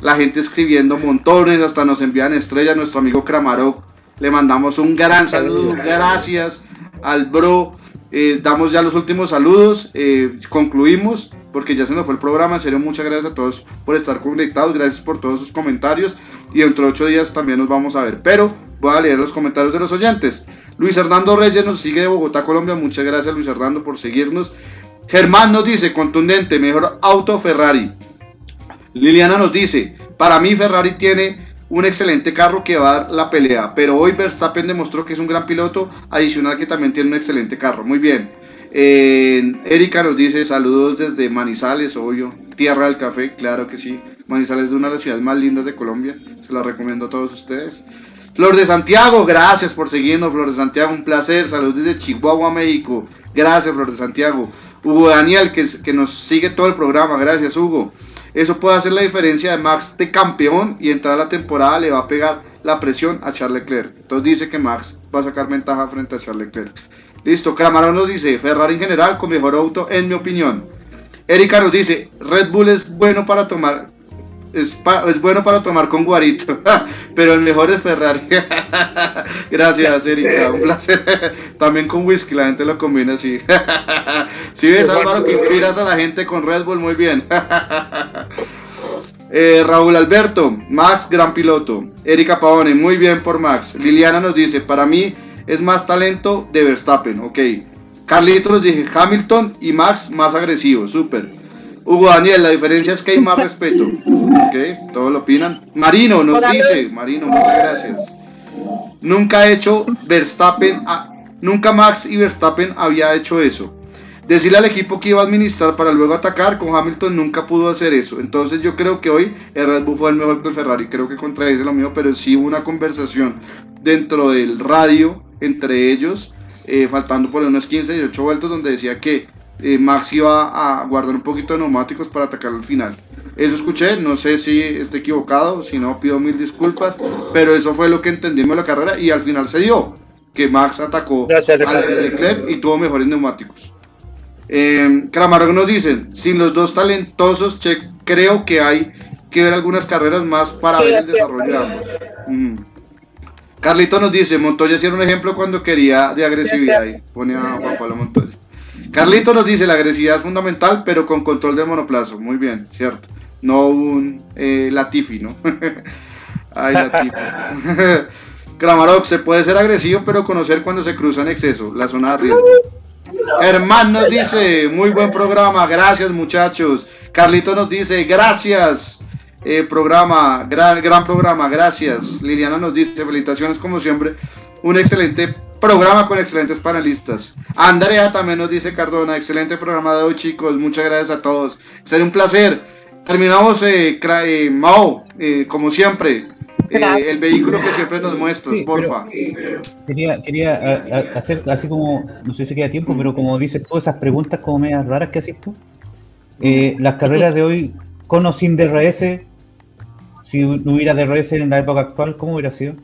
la gente escribiendo montones, hasta nos envían estrellas, nuestro amigo Kramarok, le mandamos un gran saludo, gracias al bro, eh, damos ya los últimos saludos, eh, concluimos porque ya se nos fue el programa, en serio muchas gracias a todos por estar conectados, gracias por todos sus comentarios y dentro de ocho días también nos vamos a ver, pero voy a leer los comentarios de los oyentes. Luis Hernando Reyes nos sigue de Bogotá, Colombia. Muchas gracias, Luis Hernando, por seguirnos. Germán nos dice, contundente, mejor auto Ferrari. Liliana nos dice, para mí Ferrari tiene un excelente carro que va a dar la pelea, pero hoy Verstappen demostró que es un gran piloto, adicional que también tiene un excelente carro. Muy bien. Erika nos dice saludos desde Manizales, obvio, tierra del café, claro que sí. Manizales es una de las ciudades más lindas de Colombia, se la recomiendo a todos ustedes. Flor de Santiago, gracias por seguirnos, Flor de Santiago, un placer. Saludos desde Chihuahua, México. Gracias, Flor de Santiago. Hugo Daniel, que, que nos sigue todo el programa, gracias, Hugo. Eso puede hacer la diferencia de Max de campeón y entrar a la temporada le va a pegar la presión a Charles Leclerc. Entonces dice que Max va a sacar ventaja frente a Charles Leclerc. Listo, Camarón nos dice, Ferrari en general con mejor auto, en mi opinión. Erika nos dice, Red Bull es bueno para tomar, es, bueno para tomar con guarito, pero el mejor es Ferrari. Gracias, Erika, un placer. También con whisky, la gente lo combina así. si ves, Álvaro, que inspiras a la gente con Red Bull, muy bien. Eh, Raúl Alberto, Max, gran piloto. Erika Paone, muy bien por Max. Liliana nos dice, para mí es más talento de Verstappen, ok. Carlitos nos dice, Hamilton y Max más agresivo, súper. Hugo Daniel, la diferencia es que hay más respeto. Ok, todos lo opinan. Marino nos dice, Marino, muchas gracias. Nunca ha hecho Verstappen, nunca Max y Verstappen había hecho eso. Decirle al equipo que iba a administrar para luego atacar, con Hamilton nunca pudo hacer eso. Entonces yo creo que hoy el Red Bull fue el mejor que el Ferrari. Creo que contradice lo mío, pero sí hubo una conversación dentro del radio entre ellos, eh, faltando por unos 15, 18 vueltas, donde decía que eh, Max iba a guardar un poquito de neumáticos para atacar al final. Eso escuché, no sé si esté equivocado, si no pido mil disculpas, pero eso fue lo que entendimos de la carrera y al final se dio, que Max atacó a Leclerc y tuvo mejores neumáticos. Eh, nos dicen, sin los dos talentosos, creo que hay que ver algunas carreras más para ver el desarrollo de ambos. Mm. Carlito nos dice, Montoya hacía un ejemplo cuando quería de agresividad. y ponía a Juan Pablo Montoya. Carlito nos dice, la agresividad es fundamental, pero con control del monoplazo. Muy bien, cierto. No un eh, Latifi, ¿no? Ay, Latifi. Kramarok, se puede ser agresivo, pero conocer cuando se cruza en exceso, la zona de riesgo. Herman nos dice, muy buen programa, gracias muchachos. Carlito nos dice, gracias. Eh, programa, gran, gran programa, gracias. Liliana nos dice, felicitaciones como siempre, un excelente programa con excelentes panelistas. Andrea también nos dice Cardona, excelente programa de hoy chicos, muchas gracias a todos. Será un placer. Terminamos, eh, eh Mao, eh, como siempre, el vehículo que siempre nos muestras, porfa. quería, quería hacer así como, no sé si queda tiempo, pero como dices todas esas preguntas como medias raras que haces tú. las carreras de hoy, con o sin DRS, si no hubiera DRS en la época actual, ¿cómo hubiera sido?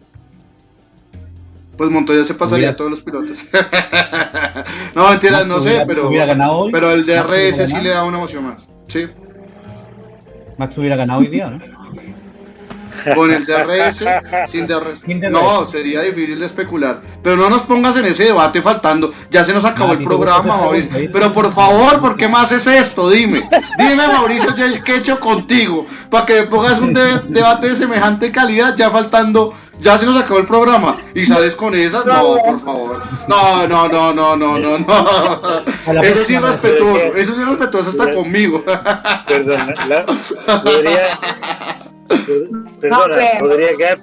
Pues Montoya se pasaría a todos los pilotos. no, mentira, no sé, pero, pero el DRS sí le da una emoción más. Sí. Max hubiera ganado hoy día, ¿no? con el DRS, sin DRS. No, sería difícil de especular. Pero no nos pongas en ese debate faltando. Ya se nos acabó el programa, Mauricio. Pero por favor, ¿por qué más es esto? Dime. Dime, Mauricio, ¿qué he hecho contigo? Para que me pongas un debate de semejante calidad, ya faltando ya se nos acabó el programa y sales con esas, no, por favor. No, no, no, no, no, no, no. Eso sí es respetuoso, eso sí es respetuoso hasta conmigo. Perdón, podría, Perdona, podría, quedar,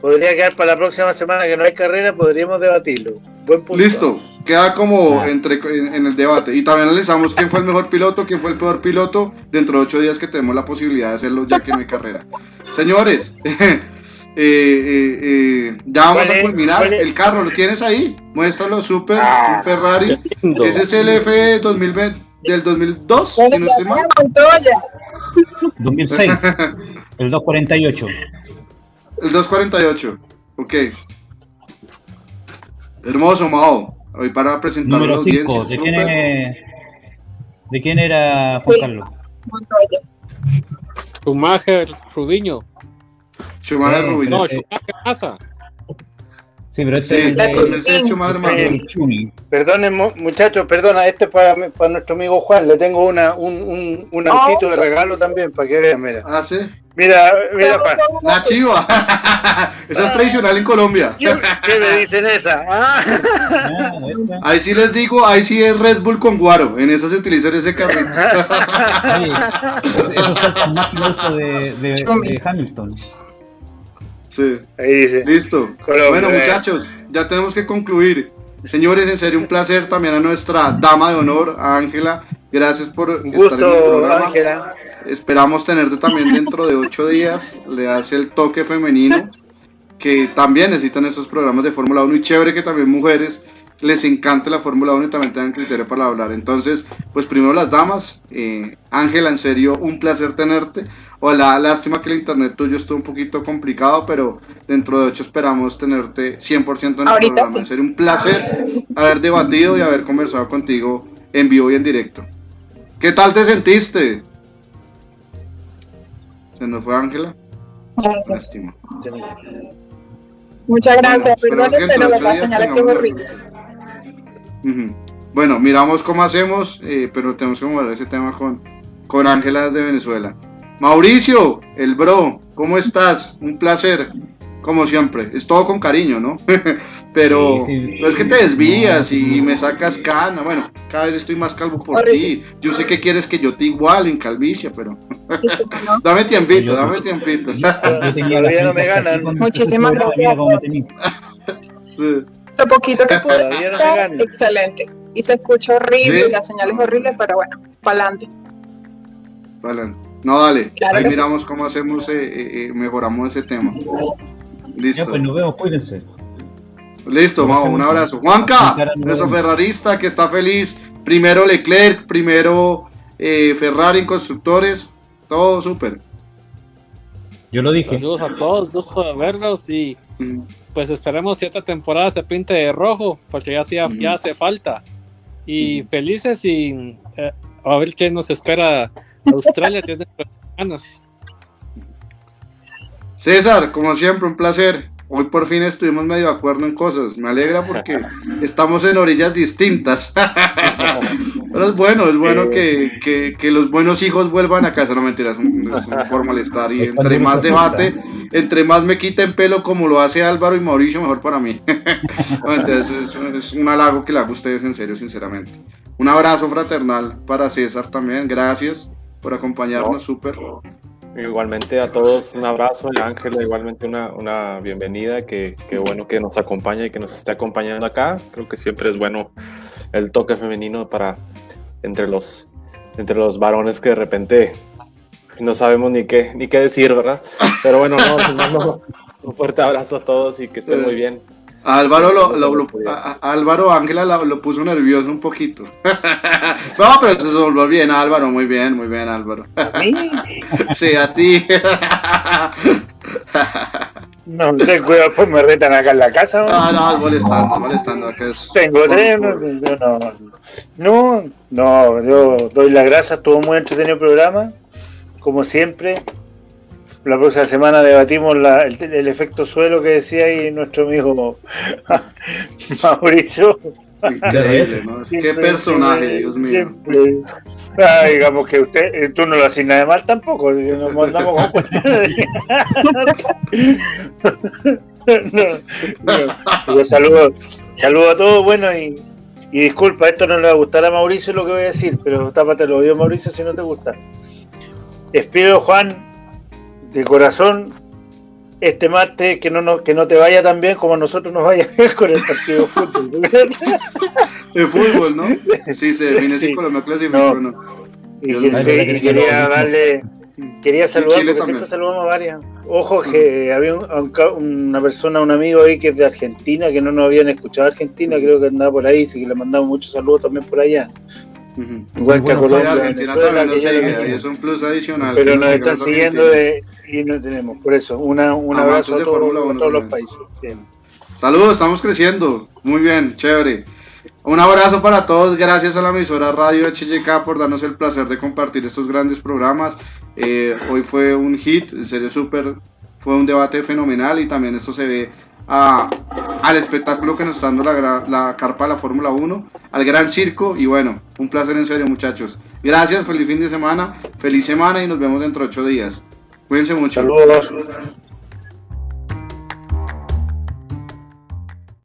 podría quedar para la próxima semana que no hay carrera, podríamos debatirlo. Buen punto. Listo, queda como entre en, el debate. Y también analizamos quién fue el mejor piloto, quién fue el peor piloto, dentro de ocho días que tenemos la posibilidad de hacerlo ya que no hay carrera. Señores, eh, eh, eh, ya vamos a culminar. El carro, ¿lo tienes ahí? Muéstralo, super, ah, un Ferrari. Ese es el F 2020, del 2002, si no estoy mal. 2006. El 248. El 248. Ok. Hermoso, Mao. Hoy para presentar Número la audiencia. ¿De quién, es... ¿De quién era Juan Carlos? Montoya. Schumacher Rubiño. Schumacher Rubiño. No, Schumacher Massa. Sí, pero este es el, Perdonen, muchachos, perdona, este es para, para nuestro amigo Juan. Le tengo una, un, un, un autito de regalo también para que vean, mira. Ah, sí. Mira, mira, La chiva. esa es tradicional en Colombia. ¿Qué me dicen esa? Ah. Ahí sí les digo, ahí sí es Red Bull con guaro. En esa se utiliza ese carrito. eso es el más piloto de, de, Hamilton. Sí. Ahí dice. Listo. bueno, muchachos, ya tenemos que concluir. Señores, en serio, un placer también a nuestra dama de honor, Ángela. Gracias por estar en el programa. Ángela. Esperamos tenerte también dentro de ocho días. Le hace el toque femenino que también necesitan estos programas de Fórmula 1 y chévere que también mujeres les encante la Fórmula 1 y también tengan criterio para hablar. Entonces, pues primero las damas. Eh, Ángela, en serio, un placer tenerte. Hola, lástima que el internet tuyo estuvo un poquito complicado, pero dentro de ocho esperamos tenerte 100% en el programa. Sería un placer haber debatido y haber conversado contigo en vivo y en directo. ¿Qué tal te sentiste? ¿Se nos fue Ángela? Lástima. Muchas gracias, bueno, pero la señal que Bueno, miramos cómo hacemos, eh, pero tenemos que mover ese tema con con Ángela desde Venezuela. Mauricio, el bro, ¿cómo estás? Un placer, como siempre. Es todo con cariño, ¿no? Pero es que te desvías y me sacas cana. Bueno, cada vez estoy más calvo por ti. Yo sé que quieres que yo te iguale en calvicie, pero. dame tiempito, dame tiempito. Todavía no me ganan. Muchísimas gracias. Lo poquito que pude. No excelente. Y se escucha horrible, la señal es horrible, pero bueno, para adelante. Vale. No, dale. Ahí miramos cómo hacemos, eh, eh, eh, mejoramos ese tema. Listo. pues nos vemos, cuídense. Listo, vamos, un abrazo. Juanca, nuestro ferrarista que está feliz. Primero Leclerc, primero Ferrari en constructores. Todo súper. Yo lo dije. Saludos a todos, dos para verlos y pues esperemos que esta temporada se pinte de rojo porque ya, ya hace falta. Y mm. felices y a ver qué nos espera Australia tiene ganas. César, como siempre, un placer. Hoy por fin estuvimos medio de acuerdo en cosas. Me alegra porque estamos en orillas distintas. Pero es bueno, es bueno que, que, los buenos hijos vuelvan a casa. No mentiras, es por molestar. Y entre más debate, entre más me quiten pelo como lo hace Álvaro y Mauricio, mejor para mí. Entonces es, un halago que le hago a ustedes en serio, sinceramente. Un abrazo fraternal para César también. Gracias por acompañarnos, súper. Igualmente a todos un abrazo Ángela igualmente una, una bienvenida, que, que, bueno que nos acompaña y que nos esté acompañando acá. Creo que siempre es bueno el toque femenino para entre los, entre los varones que de repente no sabemos ni qué, ni qué decir, ¿verdad? Pero bueno, no, un fuerte abrazo a todos y que estén muy bien. Álvaro lo, lo, Álvaro Ángela lo, puso nervioso un poquito. no, pero se volvió bien, Álvaro, muy bien, muy bien, Álvaro. ¿A mí? sí, a ti. no, ten cuidado, pues me retan acá en la casa. Ah, no, molestando, molestando. Acá es Tengo tres, no, no, no, no, yo doy las gracias, estuvo muy entretenido el programa, como siempre la próxima semana debatimos el, efecto suelo que decía ahí nuestro amigo Mauricio. Increíble, ¿no? Qué personaje, Dios mío. Ah, digamos que usted, eh, tú no lo haces nada mal tampoco, nos mandamos con no, Yo saludo, saludo a todos, bueno, y, y disculpa, esto no le va a gustar a Mauricio lo que voy a decir, pero tápate los oídos, Mauricio, si no te gusta. Espero, Juan, de corazón este martes que no, que no te vaya tan bien como a nosotros nos vaya con el partido de fútbol. de fútbol, ¿no? Sí, se define así con la clasificación. No. Y, quería darle, quería saludar, porque siempre saludamos a varias. Ojo que había una persona, un amigo ahí que es de Argentina, que no nos habían escuchado Argentina, creo que andaba por ahí, así que le mandamos muchos saludos también por allá. Igual que a Colombia, es un plus adicional. Pero nos están siguiendo de, y no tenemos, por eso, una, un abrazo a, todos los países. Saludos, estamos creciendo, muy bien, chévere. Un abrazo para todos, gracias a la emisora Radio HJK por darnos el placer de compartir estos grandes programas. Eh, hoy fue un hit, en serio súper, fue un debate fenomenal y también esto se ve al espectáculo que nos está dando la, la carpa de la Fórmula 1, al gran circo y bueno, un placer en serio muchachos. Gracias, feliz fin de semana, feliz semana y nos vemos dentro de ocho días. Cuídense mucho. Saludos.